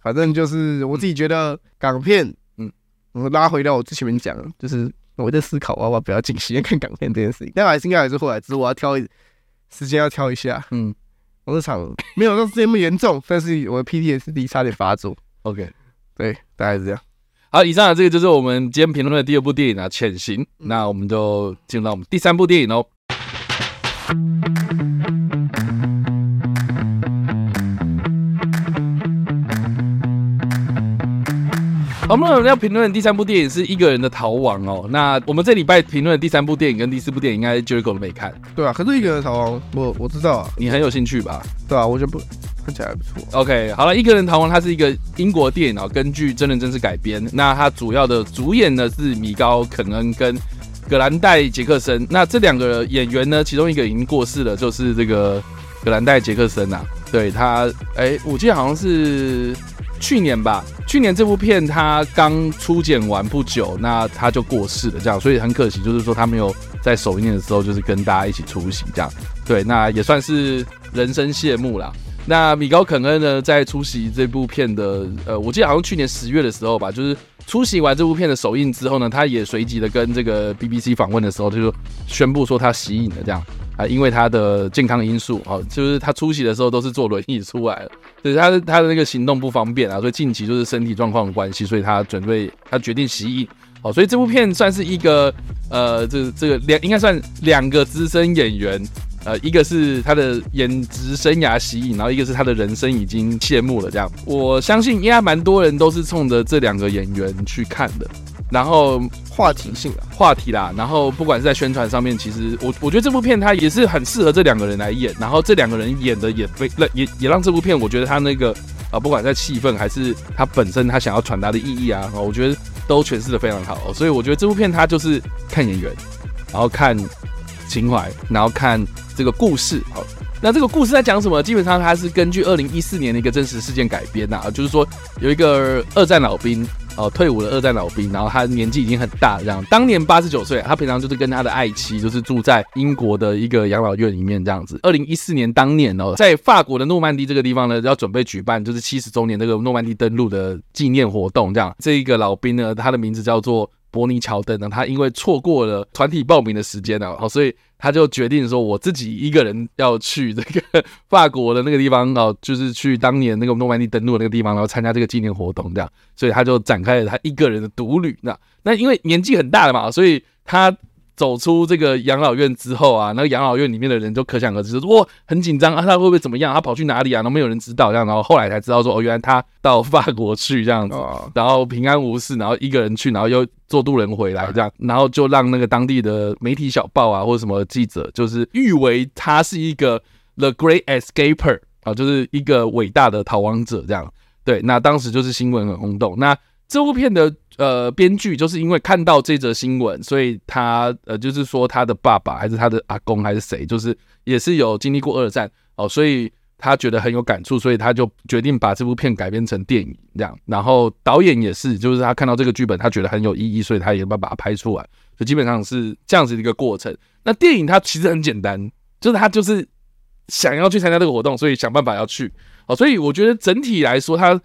反正就是我自己觉得港片，嗯，我拉回到我之前面讲，就是我在思考，我要不要进戏院看港片这件事情。但还是应该还是后来，只是我要挑一时间要挑一下，嗯。我这场没有像之前那么严重，但是我的 PTSD 差点发作。OK，对，大概是这样。好，以上的这个就是我们今天评论的第二部电影啊，《潜行》。那我们就进入到我们第三部电影哦。我们要评论的第三部电影是一个人的逃亡哦。那我们这礼拜评论的第三部电影跟第四部电影，应该 Jericho 都没看，对啊。可是一个人逃亡，我我知道啊，你很有兴趣吧？对啊，我觉得不看起来还不错。OK，好了，一个人逃亡，它是一个英国电影哦，根据真人真事改编。那它主要的主演呢是米高肯恩跟葛兰戴杰克森。那这两个演员呢，其中一个已经过世了，就是这个葛兰戴杰克森呐、啊。对他，哎、欸，我记得好像是。去年吧，去年这部片他刚初剪完不久，那他就过世了，这样，所以很可惜，就是说他没有在首映的时候，就是跟大家一起出席，这样，对，那也算是人生谢幕啦。那米高肯恩呢，在出席这部片的，呃，我记得好像去年十月的时候吧，就是出席完这部片的首映之后呢，他也随即的跟这个 BBC 访问的时候，他就宣布说他息影了，这样。啊，因为他的健康因素，哦，就是他出席的时候都是坐轮椅出来了，对，他他的那个行动不方便啊，所以近期就是身体状况的关系，所以他准备他决定息影，哦，所以这部片算是一个呃，这这个两应该算两个资深演员，呃，一个是他的演职生涯息影，然后一个是他的人生已经谢幕了，这样，我相信应该蛮多人都是冲着这两个演员去看的。然后话题性啊，话题啦。然后不管是在宣传上面，其实我我觉得这部片它也是很适合这两个人来演。然后这两个人演的也非那也也让这部片，我觉得他那个啊、不管在气氛还是他本身他想要传达的意义啊，我觉得都诠释的非常好。所以我觉得这部片它就是看演员，然后看情怀，然后看这个故事。好，那这个故事在讲什么？基本上它是根据二零一四年的一个真实事件改编的啊，就是说有一个二战老兵。哦，退伍的二战老兵，然后他年纪已经很大，这样，当年八十九岁，他平常就是跟他的爱妻，就是住在英国的一个养老院里面这样子。二零一四年当年哦，在法国的诺曼底这个地方呢，要准备举办就是七十周年这个诺曼底登陆的纪念活动，这样。这一个老兵呢，他的名字叫做伯尼乔登呢，他因为错过了团体报名的时间呢，好，所以。他就决定说，我自己一个人要去这个法国的那个地方啊，就是去当年那个诺曼底登陆那个地方，然后参加这个纪念活动这样，所以他就展开了他一个人的独旅。那那因为年纪很大了嘛，所以他。走出这个养老院之后啊，那个养老院里面的人就可想而知，就是哇，很紧张啊，他会不会怎么样？他跑去哪里啊？然后没有人知道这样，然后后来才知道说，哦，原来他到法国去这样子，然后平安无事，然后一个人去，然后又坐渡轮回来这样，然后就让那个当地的媒体小报啊或者什么记者，就是誉为他是一个 The Great Escaper 啊，就是一个伟大的逃亡者这样。对，那当时就是新闻很轰动。那这部片的。呃，编剧就是因为看到这则新闻，所以他呃，就是说他的爸爸还是他的阿公还是谁，就是也是有经历过二战哦，所以他觉得很有感触，所以他就决定把这部片改编成电影这样。然后导演也是，就是他看到这个剧本，他觉得很有意义，所以他也要把它拍出来。就基本上是这样子的一个过程。那电影它其实很简单，就是他就是想要去参加这个活动，所以想办法要去哦。所以我觉得整体来说，他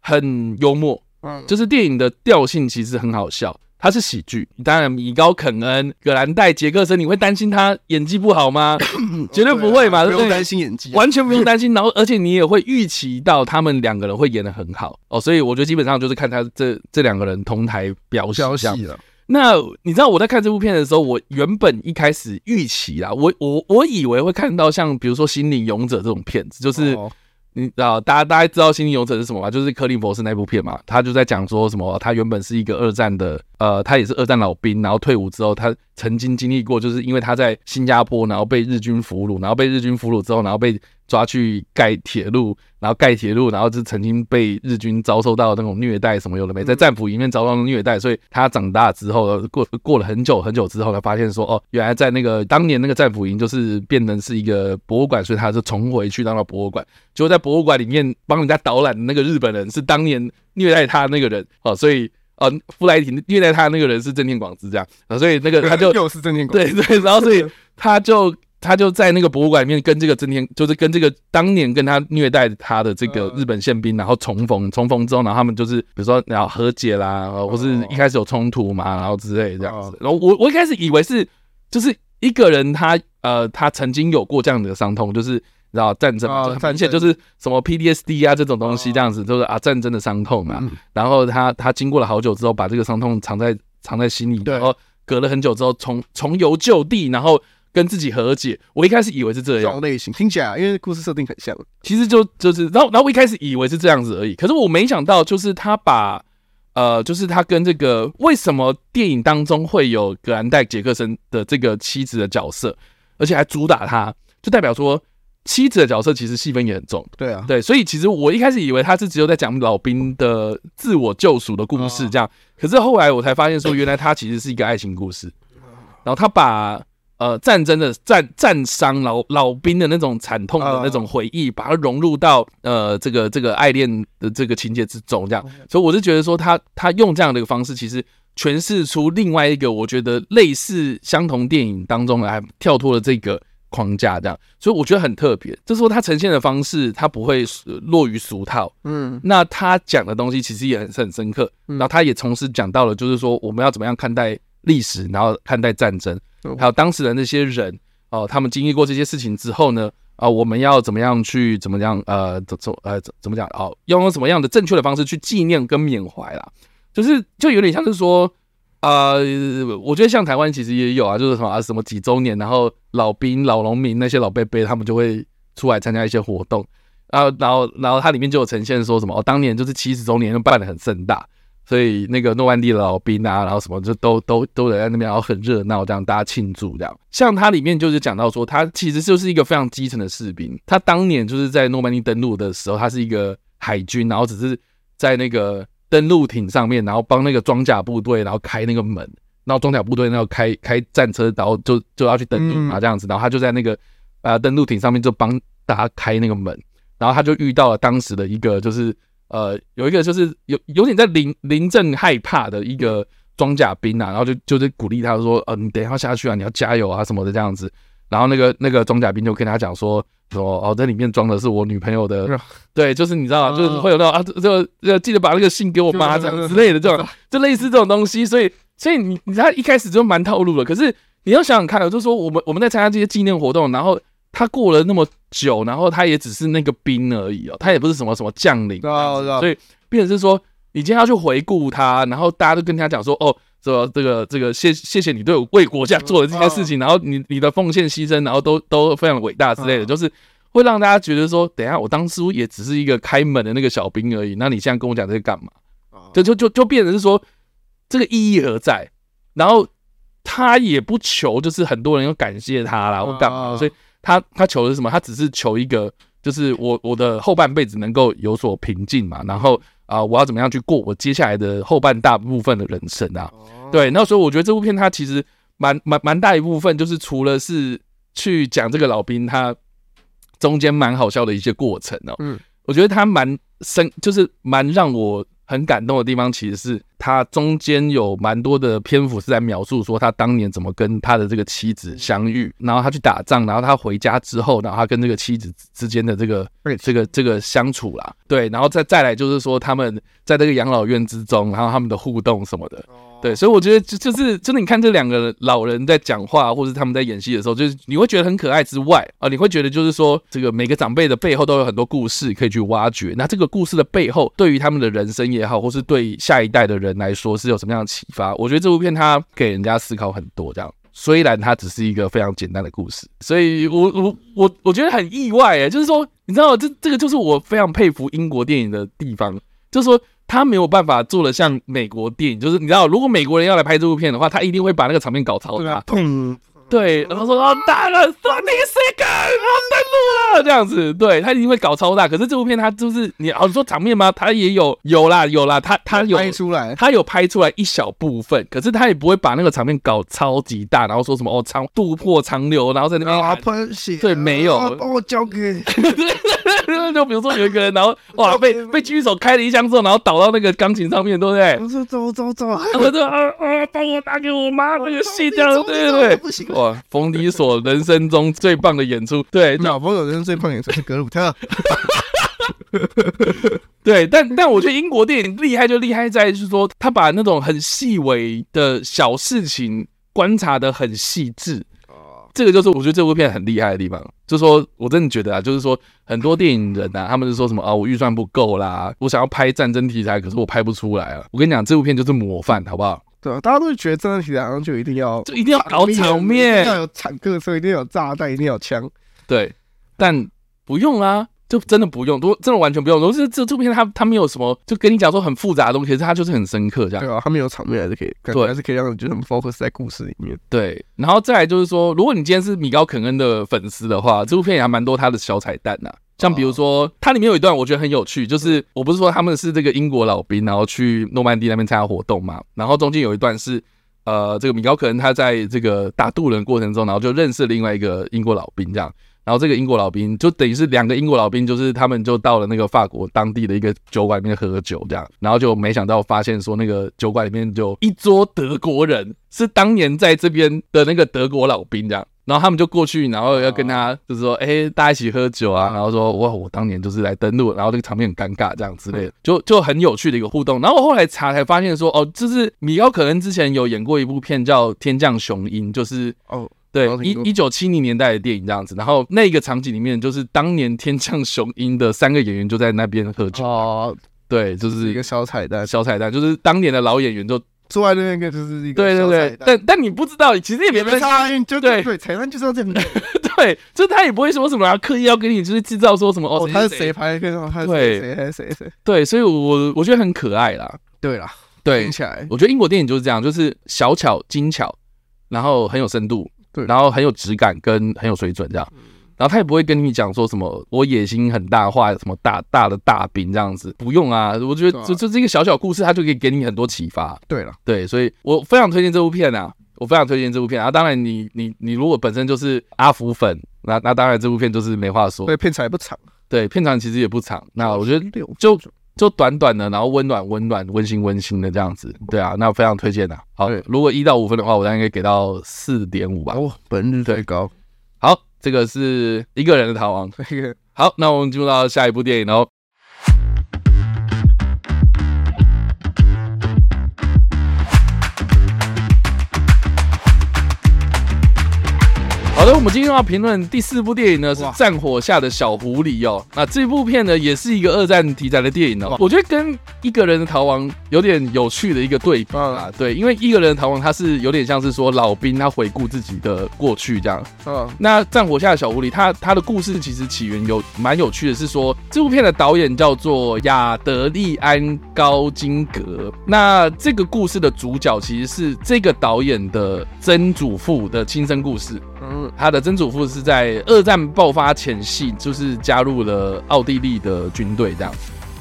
很幽默。嗯，就是电影的调性其实很好笑，它是喜剧。当然，米高肯恩、葛兰戴、杰克森，你会担心他演技不好吗？绝对不会嘛，不用担心演技，完全不用担心。然后，而且你也会预期到他们两个人会演的很好哦。所以我觉得基本上就是看他这这两个人同台飙戏了。那你知道我在看这部片的时候，我原本一开始预期啦，我我我以为会看到像比如说《心灵勇者》这种片子，就是。你知道，大家大家知道《心灵勇者》是什么吗？就是克林博士那部片嘛，他就在讲说什么，他原本是一个二战的，呃，他也是二战老兵，然后退伍之后，他曾经经历过，就是因为他在新加坡，然后被日军俘虏，然后被日军俘虏之后，然后被抓去盖铁路，然后盖铁路，然后就曾经被日军遭受到那种虐待什么有的没，在战俘营里面遭到虐待，所以他长大之后，过过了很久很久之后，他发现说，哦，原来在那个当年那个战俘营就是变成是一个博物馆，所以他就重回去当了博物馆，结果在博物馆里面帮人家导览的那个日本人是当年虐待他那个人，哦，所以呃，布莱廷虐待他的那个人是正念广之这样，啊，所以那个他就又是正念广对对，然后所以他就。他就在那个博物馆里面跟这个真田，就是跟这个当年跟他虐待他的这个日本宪兵，然后重逢，重逢之后，然后他们就是比如说然后和解啦，或是一开始有冲突嘛，然后之类这样子。然后我我一开始以为是就是一个人他呃他曾经有过这样的伤痛，就是然后战争嘛，而且就是什么 PDSD 啊这种东西这样子，就是啊战争的伤痛嘛。然后他他经过了好久之后，把这个伤痛藏在藏在心里，然后隔了很久之后重重游旧地，然后。跟自己和解，我一开始以为是这样。类型，听起来因为故事设定很像，其实就就是，然后然后我一开始以为是这样子而已，可是我没想到，就是他把呃，就是他跟这个为什么电影当中会有格兰戴杰克森的这个妻子的角色，而且还主打他，就代表说妻子的角色其实戏份也很重，对啊，对，所以其实我一开始以为他是只有在讲老兵的自我救赎的故事这样，可是后来我才发现说，原来他其实是一个爱情故事，然后他把。呃，战争的战战伤老老兵的那种惨痛的那种回忆，把它融入到呃这个这个爱恋的这个情节之中，这样，所以我是觉得说他他用这样的一个方式，其实诠释出另外一个我觉得类似相同电影当中来跳脱了这个框架，这样，所以我觉得很特别。就是说他呈现的方式，他不会落于俗套，嗯，那他讲的东西其实也很很深刻，然后他也同时讲到了，就是说我们要怎么样看待历史，然后看待战争。还有当时的那些人哦，他们经历过这些事情之后呢，啊，我们要怎么样去怎么样呃怎怎呃怎怎么讲哦，要用什么样的正确的方式去纪念跟缅怀啦？就是就有点像是说，呃，我觉得像台湾其实也有啊，就是什么啊什么几周年，然后老兵、老农民那些老伯伯他们就会出来参加一些活动啊，然后然后它里面就有呈现说什么哦，当年就是七十周年就办的很盛大。所以那个诺曼底的老兵啊，然后什么就都都都在那边，然后很热闹，这样大家庆祝这样。像它里面就是讲到说，他其实就是一个非常基层的士兵。他当年就是在诺曼底登陆的时候，他是一个海军，然后只是在那个登陆艇上面，然后帮那个装甲部队，然后开那个门，然后装甲部队然后开开战车，然后就就要去登陆嘛，这样子。然后他就在那个呃登陆艇上面就帮大家开那个门，然后他就遇到了当时的一个就是。呃，有一个就是有有点在临临阵害怕的一个装甲兵啊，然后就就是鼓励他说，呃，你等一下下去啊，你要加油啊什么的这样子。然后那个那个装甲兵就跟他讲说，说哦，这里面装的是我女朋友的，对，就是你知道？就是会有那种啊，这个这个记得把那个信给我妈这样之类的这种，就类似这种东西。所以所以你你他一开始就蛮套路的，可是你要想想看，就是说我们我们在参加这些纪念活动，然后。他过了那么久，然后他也只是那个兵而已哦，他也不是什么什么将领，所以变成是说，你今天要去回顾他，然后大家都跟他讲说，哦，说这个这个谢谢谢你对我为国家做的这件事情，然后你你的奉献牺牲，然后都都非常伟大之类的，就是会让大家觉得说，等一下我当初也只是一个开门的那个小兵而已，那你现在跟我讲这个干嘛？就就就就变成是说，这个意义何在？然后他也不求，就是很多人要感谢他啦，或干嘛，所以。他他求的是什么？他只是求一个，就是我我的后半辈子能够有所平静嘛。然后啊、呃，我要怎么样去过我接下来的后半大部分的人生啊？对，那所以我觉得这部片它其实蛮蛮蛮大一部分，就是除了是去讲这个老兵他中间蛮好笑的一些过程哦。嗯，我觉得他蛮深，就是蛮让我。很感动的地方，其实是他中间有蛮多的篇幅是在描述说他当年怎么跟他的这个妻子相遇，然后他去打仗，然后他回家之后，然后他跟这个妻子之间的这个这个这个相处啦，对，然后再再来就是说他们在这个养老院之中，然后他们的互动什么的。对，所以我觉得就就是真的，你看这两个老人在讲话，或者他们在演戏的时候，就是你会觉得很可爱之外啊，你会觉得就是说，这个每个长辈的背后都有很多故事可以去挖掘。那这个故事的背后，对于他们的人生也好，或是对下一代的人来说，是有什么样的启发？我觉得这部片它给人家思考很多，这样。虽然它只是一个非常简单的故事，所以我我我我觉得很意外诶，就是说，你知道这这个就是我非常佩服英国电影的地方，就是说他没有办法做的像美国电影，就是你知道，如果美国人要来拍这部片的话，他一定会把那个场面搞超大。对，然后说哦，大了，Sony Second，我登陆了，这样子，对，他一定会搞超大。可是这部片他就是你，哦，你说场面吗？他也有，有啦，有啦，他他有拍出来，他有拍出来一小部分，可是他也不会把那个场面搞超级大，然后说什么哦，长渡破长流，然后在那边喷血，对，没有，帮我交给。就比如说有一个人，然后哇被被狙击手开了一枪之后，然后倒到那个钢琴上面，对不对？我说走走走，我说啊啊，帮我打给我妈那个戏这样，对对对，哇，冯迪索人生中最棒的演出，对，那冯迪索人生最棒演出是格鲁特，对，但但我觉得英国电影厉害就厉害在就是说，他把那种很细微的小事情观察的很细致。这个就是我觉得这部片很厉害的地方，就是说我真的觉得啊，就是说很多电影人啊，他们是说什么啊，我预算不够啦，我想要拍战争题材，可是我拍不出来啊。我跟你讲，这部片就是模范，好不好？对啊，大家都会觉得战争题材好像就一定要，就一定要搞场面，要有坦克车，一定要有炸弹，一定要有枪。对，但不用啊。就真的不用，都真的完全不用。都是这这部片，它它没有什么，就跟你讲说很复杂的东西，可是它就是很深刻这样。对啊，它没有场面还是可以，对，还是可以让人觉得很 focus 在故事里面。对，然后再来就是说，如果你今天是米高肯恩的粉丝的话，这部片也还蛮多他的小彩蛋呐、啊。像比如说，它里面有一段我觉得很有趣，就是我不是说他们是这个英国老兵，然后去诺曼底那边参加活动嘛，然后中间有一段是呃，这个米高肯恩他在这个打渡轮过程中，然后就认识另外一个英国老兵这样。然后这个英国老兵就等于是两个英国老兵，就是他们就到了那个法国当地的一个酒馆里面喝酒，这样，然后就没想到发现说那个酒馆里面就一桌德国人，是当年在这边的那个德国老兵，这样，然后他们就过去，然后要跟他就是说，哎，大家一起喝酒啊，然后说哇，我当年就是来登录，然后这个场面很尴尬，这样之类的，就就很有趣的一个互动。然后我后来查才发现说，哦，就是米高可恩之前有演过一部片叫《天降雄鹰》，就是哦。对，一一九七零年代的电影这样子，然后那个场景里面就是当年天降雄鹰的三个演员就在那边喝酒。哦，对，就是一个小彩蛋，小彩蛋就是当年的老演员就坐在那边，就是一个对对对，但但你不知道，其实也没差，就对。对，彩蛋就是要这样，对，就他也不会说什么要刻意要给你就是制造说什么哦，他是谁拍的，他是谁谁谁谁，对，所以我我觉得很可爱啦，对啦，对，听起来。我觉得英国电影就是这样，就是小巧精巧，然后很有深度。对，然后很有质感跟很有水准这样，然后他也不会跟你讲说什么我野心很大，画什么大大的大饼这样子，不用啊，我觉得这这这一个小小故事，他就可以给你很多启发。对了，对，所以我非常推荐这部片啊，我非常推荐这部片啊。当然你，你你你如果本身就是阿福粉，那那当然这部片就是没话说。对，片长也不长，对，片长其实也不长。那我觉得就。就短短的，然后温暖温暖、温馨温馨的这样子，对啊，那我非常推荐的。好，如果一到五分的话，我大概可以给到四点五吧。哦，本日最高。好，这个是一个人的逃亡。好，那我们进入到下一部电影喽。好的，我们今天要评论第四部电影呢，是《战火下的小狐狸》哦。那这部片呢，也是一个二战题材的电影哦。我觉得跟一个人的逃亡有点有趣的一个对比啊。对，因为一个人的逃亡，它是有点像是说老兵他回顾自己的过去这样。嗯。那《战火下的小狐狸》，它它的故事其实起源有蛮有趣的，是说这部片的导演叫做亚德利安高金格。那这个故事的主角其实是这个导演的曾祖父的亲身故事。嗯，他的曾祖父是在二战爆发前夕，就是加入了奥地利的军队这样。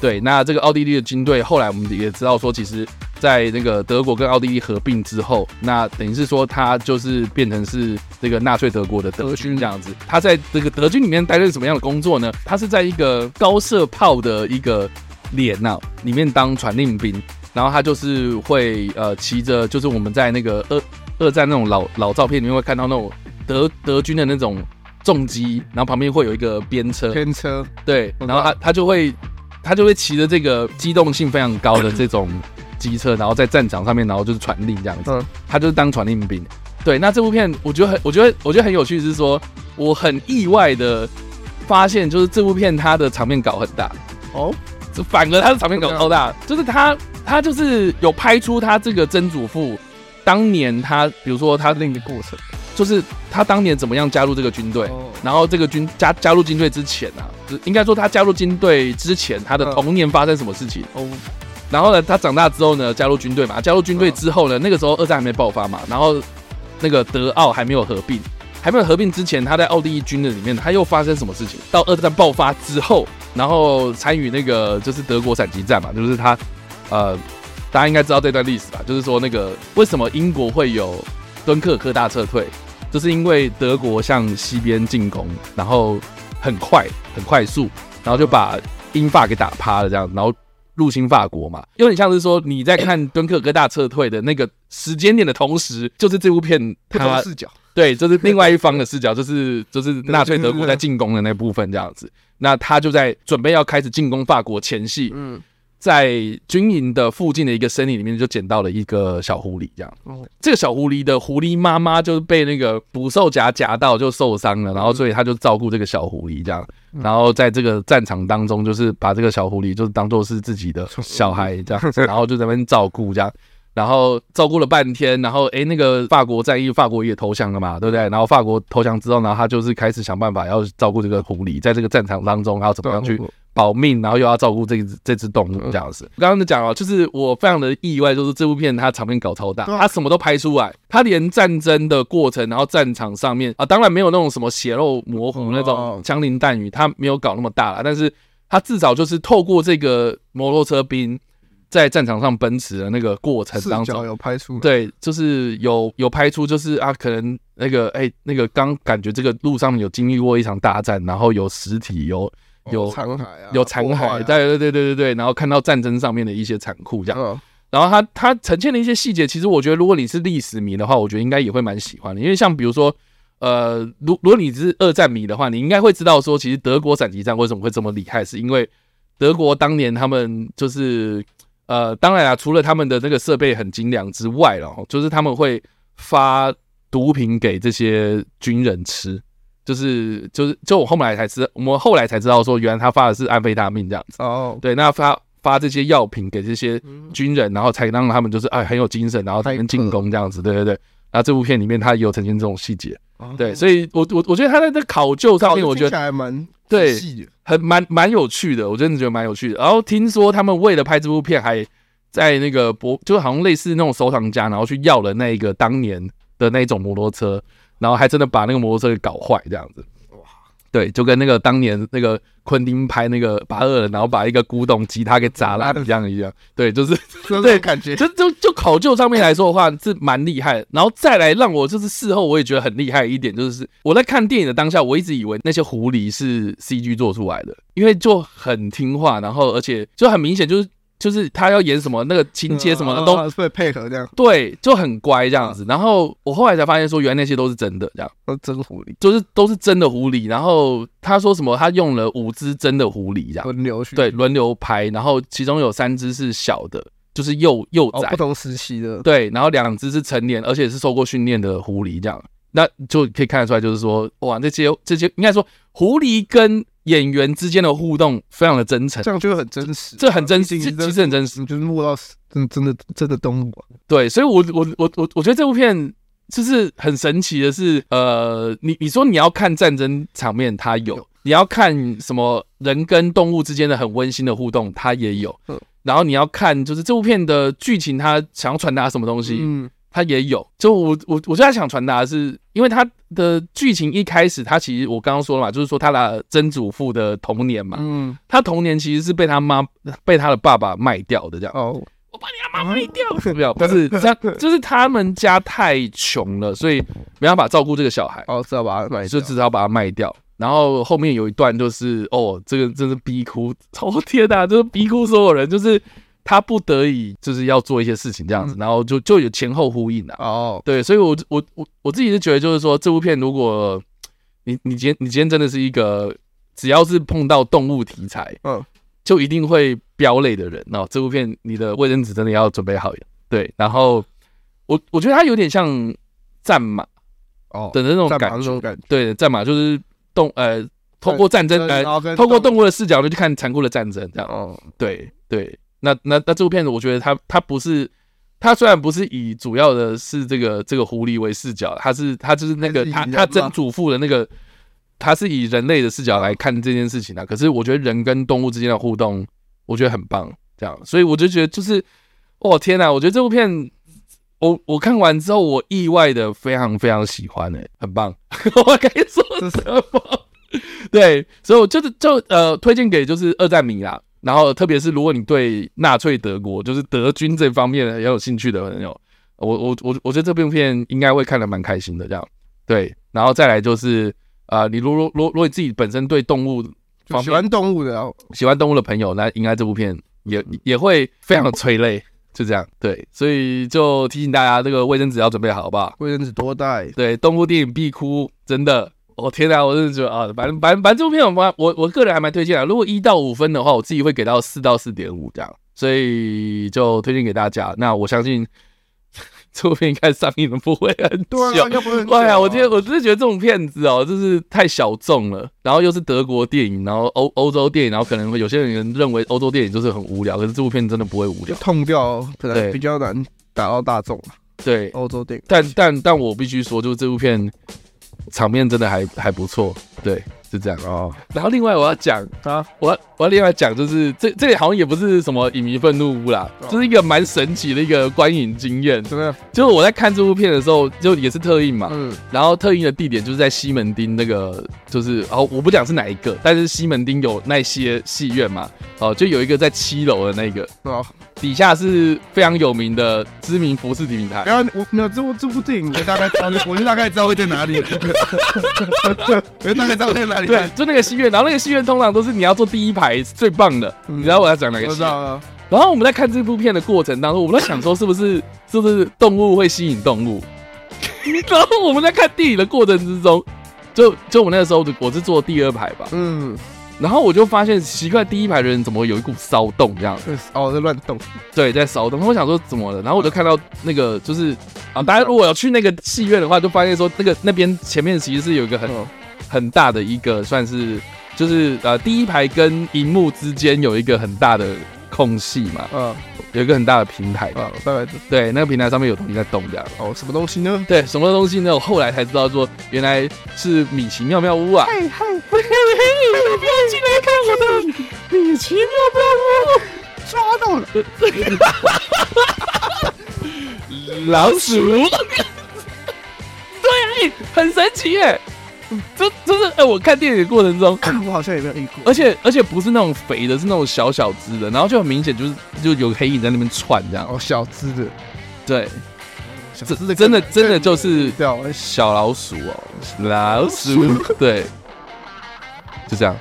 对，那这个奥地利的军队后来我们也知道说，其实，在那个德国跟奥地利合并之后，那等于是说他就是变成是这个纳粹德国的德军这样子。他在这个德军里面担任什么样的工作呢？他是在一个高射炮的一个连呐里面当传令兵，然后他就是会呃骑着，就是我们在那个二二战那种老老照片里面会看到那种。德德军的那种重机，然后旁边会有一个边车，边车，对，然后他他就会他就会骑着这个机动性非常高的这种机车，然后在战场上面，然后就是传令这样子，嗯，他就是当传令兵。对，那这部片我觉得很，我觉得我觉得很有趣，是说我很意外的发现，就是这部片它的场面搞很大。哦，就反而它的场面搞超大，就是他他就是有拍出他这个曾祖父。当年他，比如说他那个过程，就是他当年怎么样加入这个军队，哦、然后这个军加加入军队之前啊，就是、应该说他加入军队之前，他的童年发生什么事情？哦，然后呢，他长大之后呢，加入军队嘛，加入军队之后呢，那个时候二战还没爆发嘛，然后那个德奥还没有合并，还没有合并之前，他在奥地利军的里面，他又发生什么事情？到二战爆发之后，然后参与那个就是德国闪击战嘛，就是他呃。大家应该知道这段历史吧？就是说，那个为什么英国会有敦刻尔克大撤退，就是因为德国向西边进攻，然后很快、很快速，然后就把英法给打趴了，这样，然后入侵法国嘛。有点像是说你在看敦刻尔克大撤退的那个时间点的同时，就是这部片它视角，对，就是另外一方的视角，就是就是纳粹德国在进攻的那部分这样子。那他就在准备要开始进攻法国前夕，嗯。在军营的附近的一个森林里面，就捡到了一个小狐狸，这样。哦，这个小狐狸的狐狸妈妈就是被那个捕兽夹夹到，就受伤了，然后所以他就照顾这个小狐狸，这样。然后在这个战场当中，就是把这个小狐狸就是当做是自己的小孩这样，然后就在那边照顾这样。然后照顾了半天，然后哎，那个法国战役，法国也投降了嘛，对不对？然后法国投降之后，然后他就是开始想办法要照顾这个狐狸，在这个战场当中，然后怎么样去保命，然后又要照顾这只这只动物这样子。刚刚就讲了，就是我非常的意外，就是这部片它场面搞超大，它什么都拍出来，它连战争的过程，然后战场上面啊，当然没有那种什么血肉模糊那种枪林弹雨，它没有搞那么大了，但是它至少就是透过这个摩托车兵。在战场上奔驰的那个过程当中，有拍出对，就是有有拍出，就是啊，可能那个哎、欸，那个刚感觉这个路上面有经历过一场大战，然后有尸体，有有残骸啊，有残骸，对对对对对对，然后看到战争上面的一些残酷这样，然后它它呈现的一些细节，其实我觉得如果你是历史迷的话，我觉得应该也会蛮喜欢的，因为像比如说，呃，如如果你是二战迷的话，你应该会知道说，其实德国闪击战为什么会这么厉害，是因为德国当年他们就是。呃，当然啊，除了他们的那个设备很精良之外了，就是他们会发毒品给这些军人吃，就是就是就我后来才知道，我们后来才知道说，原来他发的是安非他命这样子。哦，对，那发发这些药品给这些军人，然后才让他们就是哎很有精神，然后才能进攻这样子。对对对，那这部片里面他也有呈现这种细节。对，所以我我我觉得他在这考究上面，我觉得还蛮。对，很蛮蛮有趣的，我真的觉得蛮有趣的。然后听说他们为了拍这部片，还在那个博，就好像类似那种收藏家，然后去要了那个当年的那种摩托车，然后还真的把那个摩托车给搞坏这样子。哇对，就跟那个当年那个昆汀拍那个八二人，然后把一个古董吉他给砸烂一样一样。对，就是 对，感觉就就就考究上面来说的话是蛮厉害。然后再来让我就是事后我也觉得很厉害一点，就是我在看电影的当下，我一直以为那些狐狸是 CG 做出来的，因为就很听话，然后而且就很明显就是。就是他要演什么那个情节什么的都会配合这样，对，就很乖这样子。然后我后来才发现说，原来那些都是真的，这样。都真狐狸，就是都是真的狐狸。然后他说什么，他用了五只真的狐狸这样。轮流对轮流拍，然后其中有三只是小的，就是幼幼崽，不同时期的。对，然后两只是成年，而且是受过训练的狐狸这样，那就可以看得出来，就是说哇，这些这些应该说狐狸跟。演员之间的互动非常的真诚，这样就很真实，这很真实，其实很真实，就是摸到真真的真的动物。对，所以我我我我我觉得这部片就是很神奇的是，呃，你你说你要看战争场面，它有；你要看什么人跟动物之间的很温馨的互动，它也有。然后你要看就是这部片的剧情，它想要传达什么东西，嗯。他也有，就我我我就在想传达的是，因为他的剧情一开始，他其实我刚刚说了嘛，就是说他的曾祖父的童年嘛，嗯，他童年其实是被他妈被他的爸爸卖掉的，这样哦，我把你阿妈卖掉，是不是？不是这样，就是他们家太穷了，所以没办法照顾这个小孩，哦，知道把他卖，就只好把他卖掉。然后后面有一段就是，哦，这个真是逼哭，哦天呐，就是逼哭所有人，就是。他不得已就是要做一些事情这样子，然后就就有前后呼应的哦。对，所以我我我我自己是觉得，就是说这部片，如果你你今天你今天真的是一个只要是碰到动物题材，嗯，就一定会飙泪的人，哦这部片你的卫生纸真的要准备好。对，然后我我觉得它有点像战马哦的那种感觉，对，战马就是动呃，透过战争呃透过动物的视角就去看残酷的战争这样。哦，对对。那那那这部片子，我觉得它它不是它虽然不是以主要的是这个这个狐狸为视角，它是它就是那个他他曾祖父的那个，它是以人类的视角来看这件事情的。可是我觉得人跟动物之间的互动，我觉得很棒，这样，所以我就觉得就是，哦天哪，我觉得这部片，我我看完之后，我意外的非常非常喜欢，哎，很棒，我可以说什么？对，所以我就是就呃推荐给就是二战迷啦。然后，特别是如果你对纳粹德国，就是德军这方面也有兴趣的朋友，我我我我觉得这部片应该会看得蛮开心的。这样，对，然后再来就是，啊、呃，你如果如如果你自己本身对动物方面喜欢动物的，喜欢动物的朋友，那应该这部片也也会非常的催泪，就这样。对，所以就提醒大家，这个卫生纸要准备好，好不好？卫生纸多带。对，动物电影必哭，真的。我、哦、天呐，我真的觉得啊，反正反正反正这部片我我我个人还蛮推荐的。如果一到五分的话，我自己会给到四到四点五这样，所以就推荐给大家。那我相信这部片应该上映的不会很久，对啊，应该不会很久。哎呀，我今天我真的觉得这种片子哦，就是太小众了。然后又是德国电影，然后欧欧洲电影，然后可能会有些人认为欧洲电影就是很无聊，可是这部片真的不会无聊，痛掉可能比较难打到大众。对，欧洲电影，但但但我必须说，就是这部片。场面真的还还不错，对，是这样哦。然后另外我要讲啊，我要我要另外讲，就是这这里好像也不是什么影迷愤怒屋啦，就是一个蛮神奇的一个观影经验。怎么样？就是我在看这部片的时候，就也是特映嘛，嗯，然后特映的地点就是在西门町那个，就是哦，我不讲是哪一个，但是西门町有那些戏院嘛，哦，就有一个在七楼的那个，哦。底下是非常有名的知名服饰品牌。然后我没有这部这部电影，我大概我就大概知道会在哪里。我就大概知道会在哪里。对，就那个戏院，然后那个戏院通常都是你要坐第一排最棒的。你知道我要讲哪个？我知道啊。然后我们在看这部片的过程当中，我们在想说是不是 是不是动物会吸引动物？然后我们在看电影的过程之中，就就我那个时候我是坐第二排吧。嗯。然后我就发现奇怪，第一排的人怎么有一股骚动这样？哦，在乱动。对，在骚动。我想说怎么了？然后我就看到那个就是啊，大家如果要去那个戏院的话，就发现说那个那边前面其实是有一个很很大的一个算是就是呃第一排跟荧幕之间有一个很大的空隙嘛。嗯。有一个很大的平台啊，大概对，那个平台上面有东西在动这样。哦，什么东西呢？对，什么东西呢？我后来才知道说，原来是米奇妙妙屋啊！嘿嘿，不要进来看我的米奇妙妙屋，抓到了！老鼠，对，很神奇耶。就就是哎、欸，我看电影的过程中，我好像也没有遇过，而且而且不是那种肥的，是那种小小只的，然后就很明显就是就有黑影在那边窜这样。哦，小只的，对，小只的真的真的就是小老鼠哦，老鼠，对，就这样，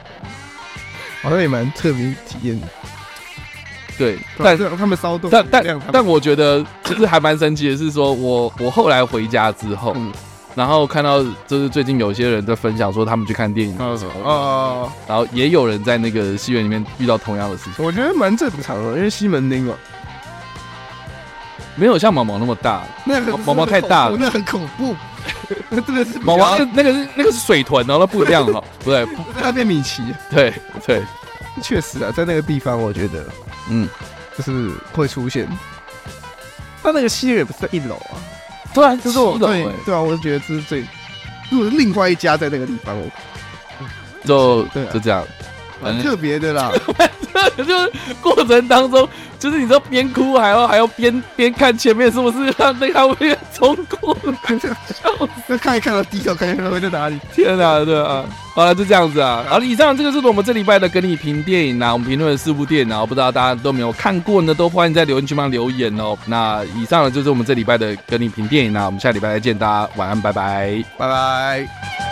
好像也蛮特别体验的。对，但他们骚动，但但但我觉得就是还蛮神奇的是说，我我后来回家之后。嗯然后看到就是最近有些人在分享说他们去看电影的时候，哦，然后也有人在那个戏院里面遇到同样的事情。我觉得蛮正常的，因为西门町嘛，没有像毛毛那么大，那个毛毛太大了，那很恐怖，那真的是毛毛，那个是那个是水豚哦，那不一样哈，不 对，它变米奇，对对，确实啊，在那个地方我觉得，嗯，就是会出现，但那个戏院也不是在一楼啊。对啊，就是我对对。啊，我就觉得这是最，如果是另外一家在那个地方，我。就对就这样，很特别的啦。就是过程当中，就是你知道边哭还要还要边边看前面是不是让那他会冲过，那看一看到低头看一看会在哪里？天哪，对啊，好了就这样子啊。好了，以上这个是我们这礼拜的跟你评电影啊，我们评论了四部电影啊，不知道大家都没有看过呢，都欢迎在留言区帮留言哦。那以上呢就是我们这礼拜的跟你评电影啊，我们下礼拜再见，大家晚安，拜拜，拜拜。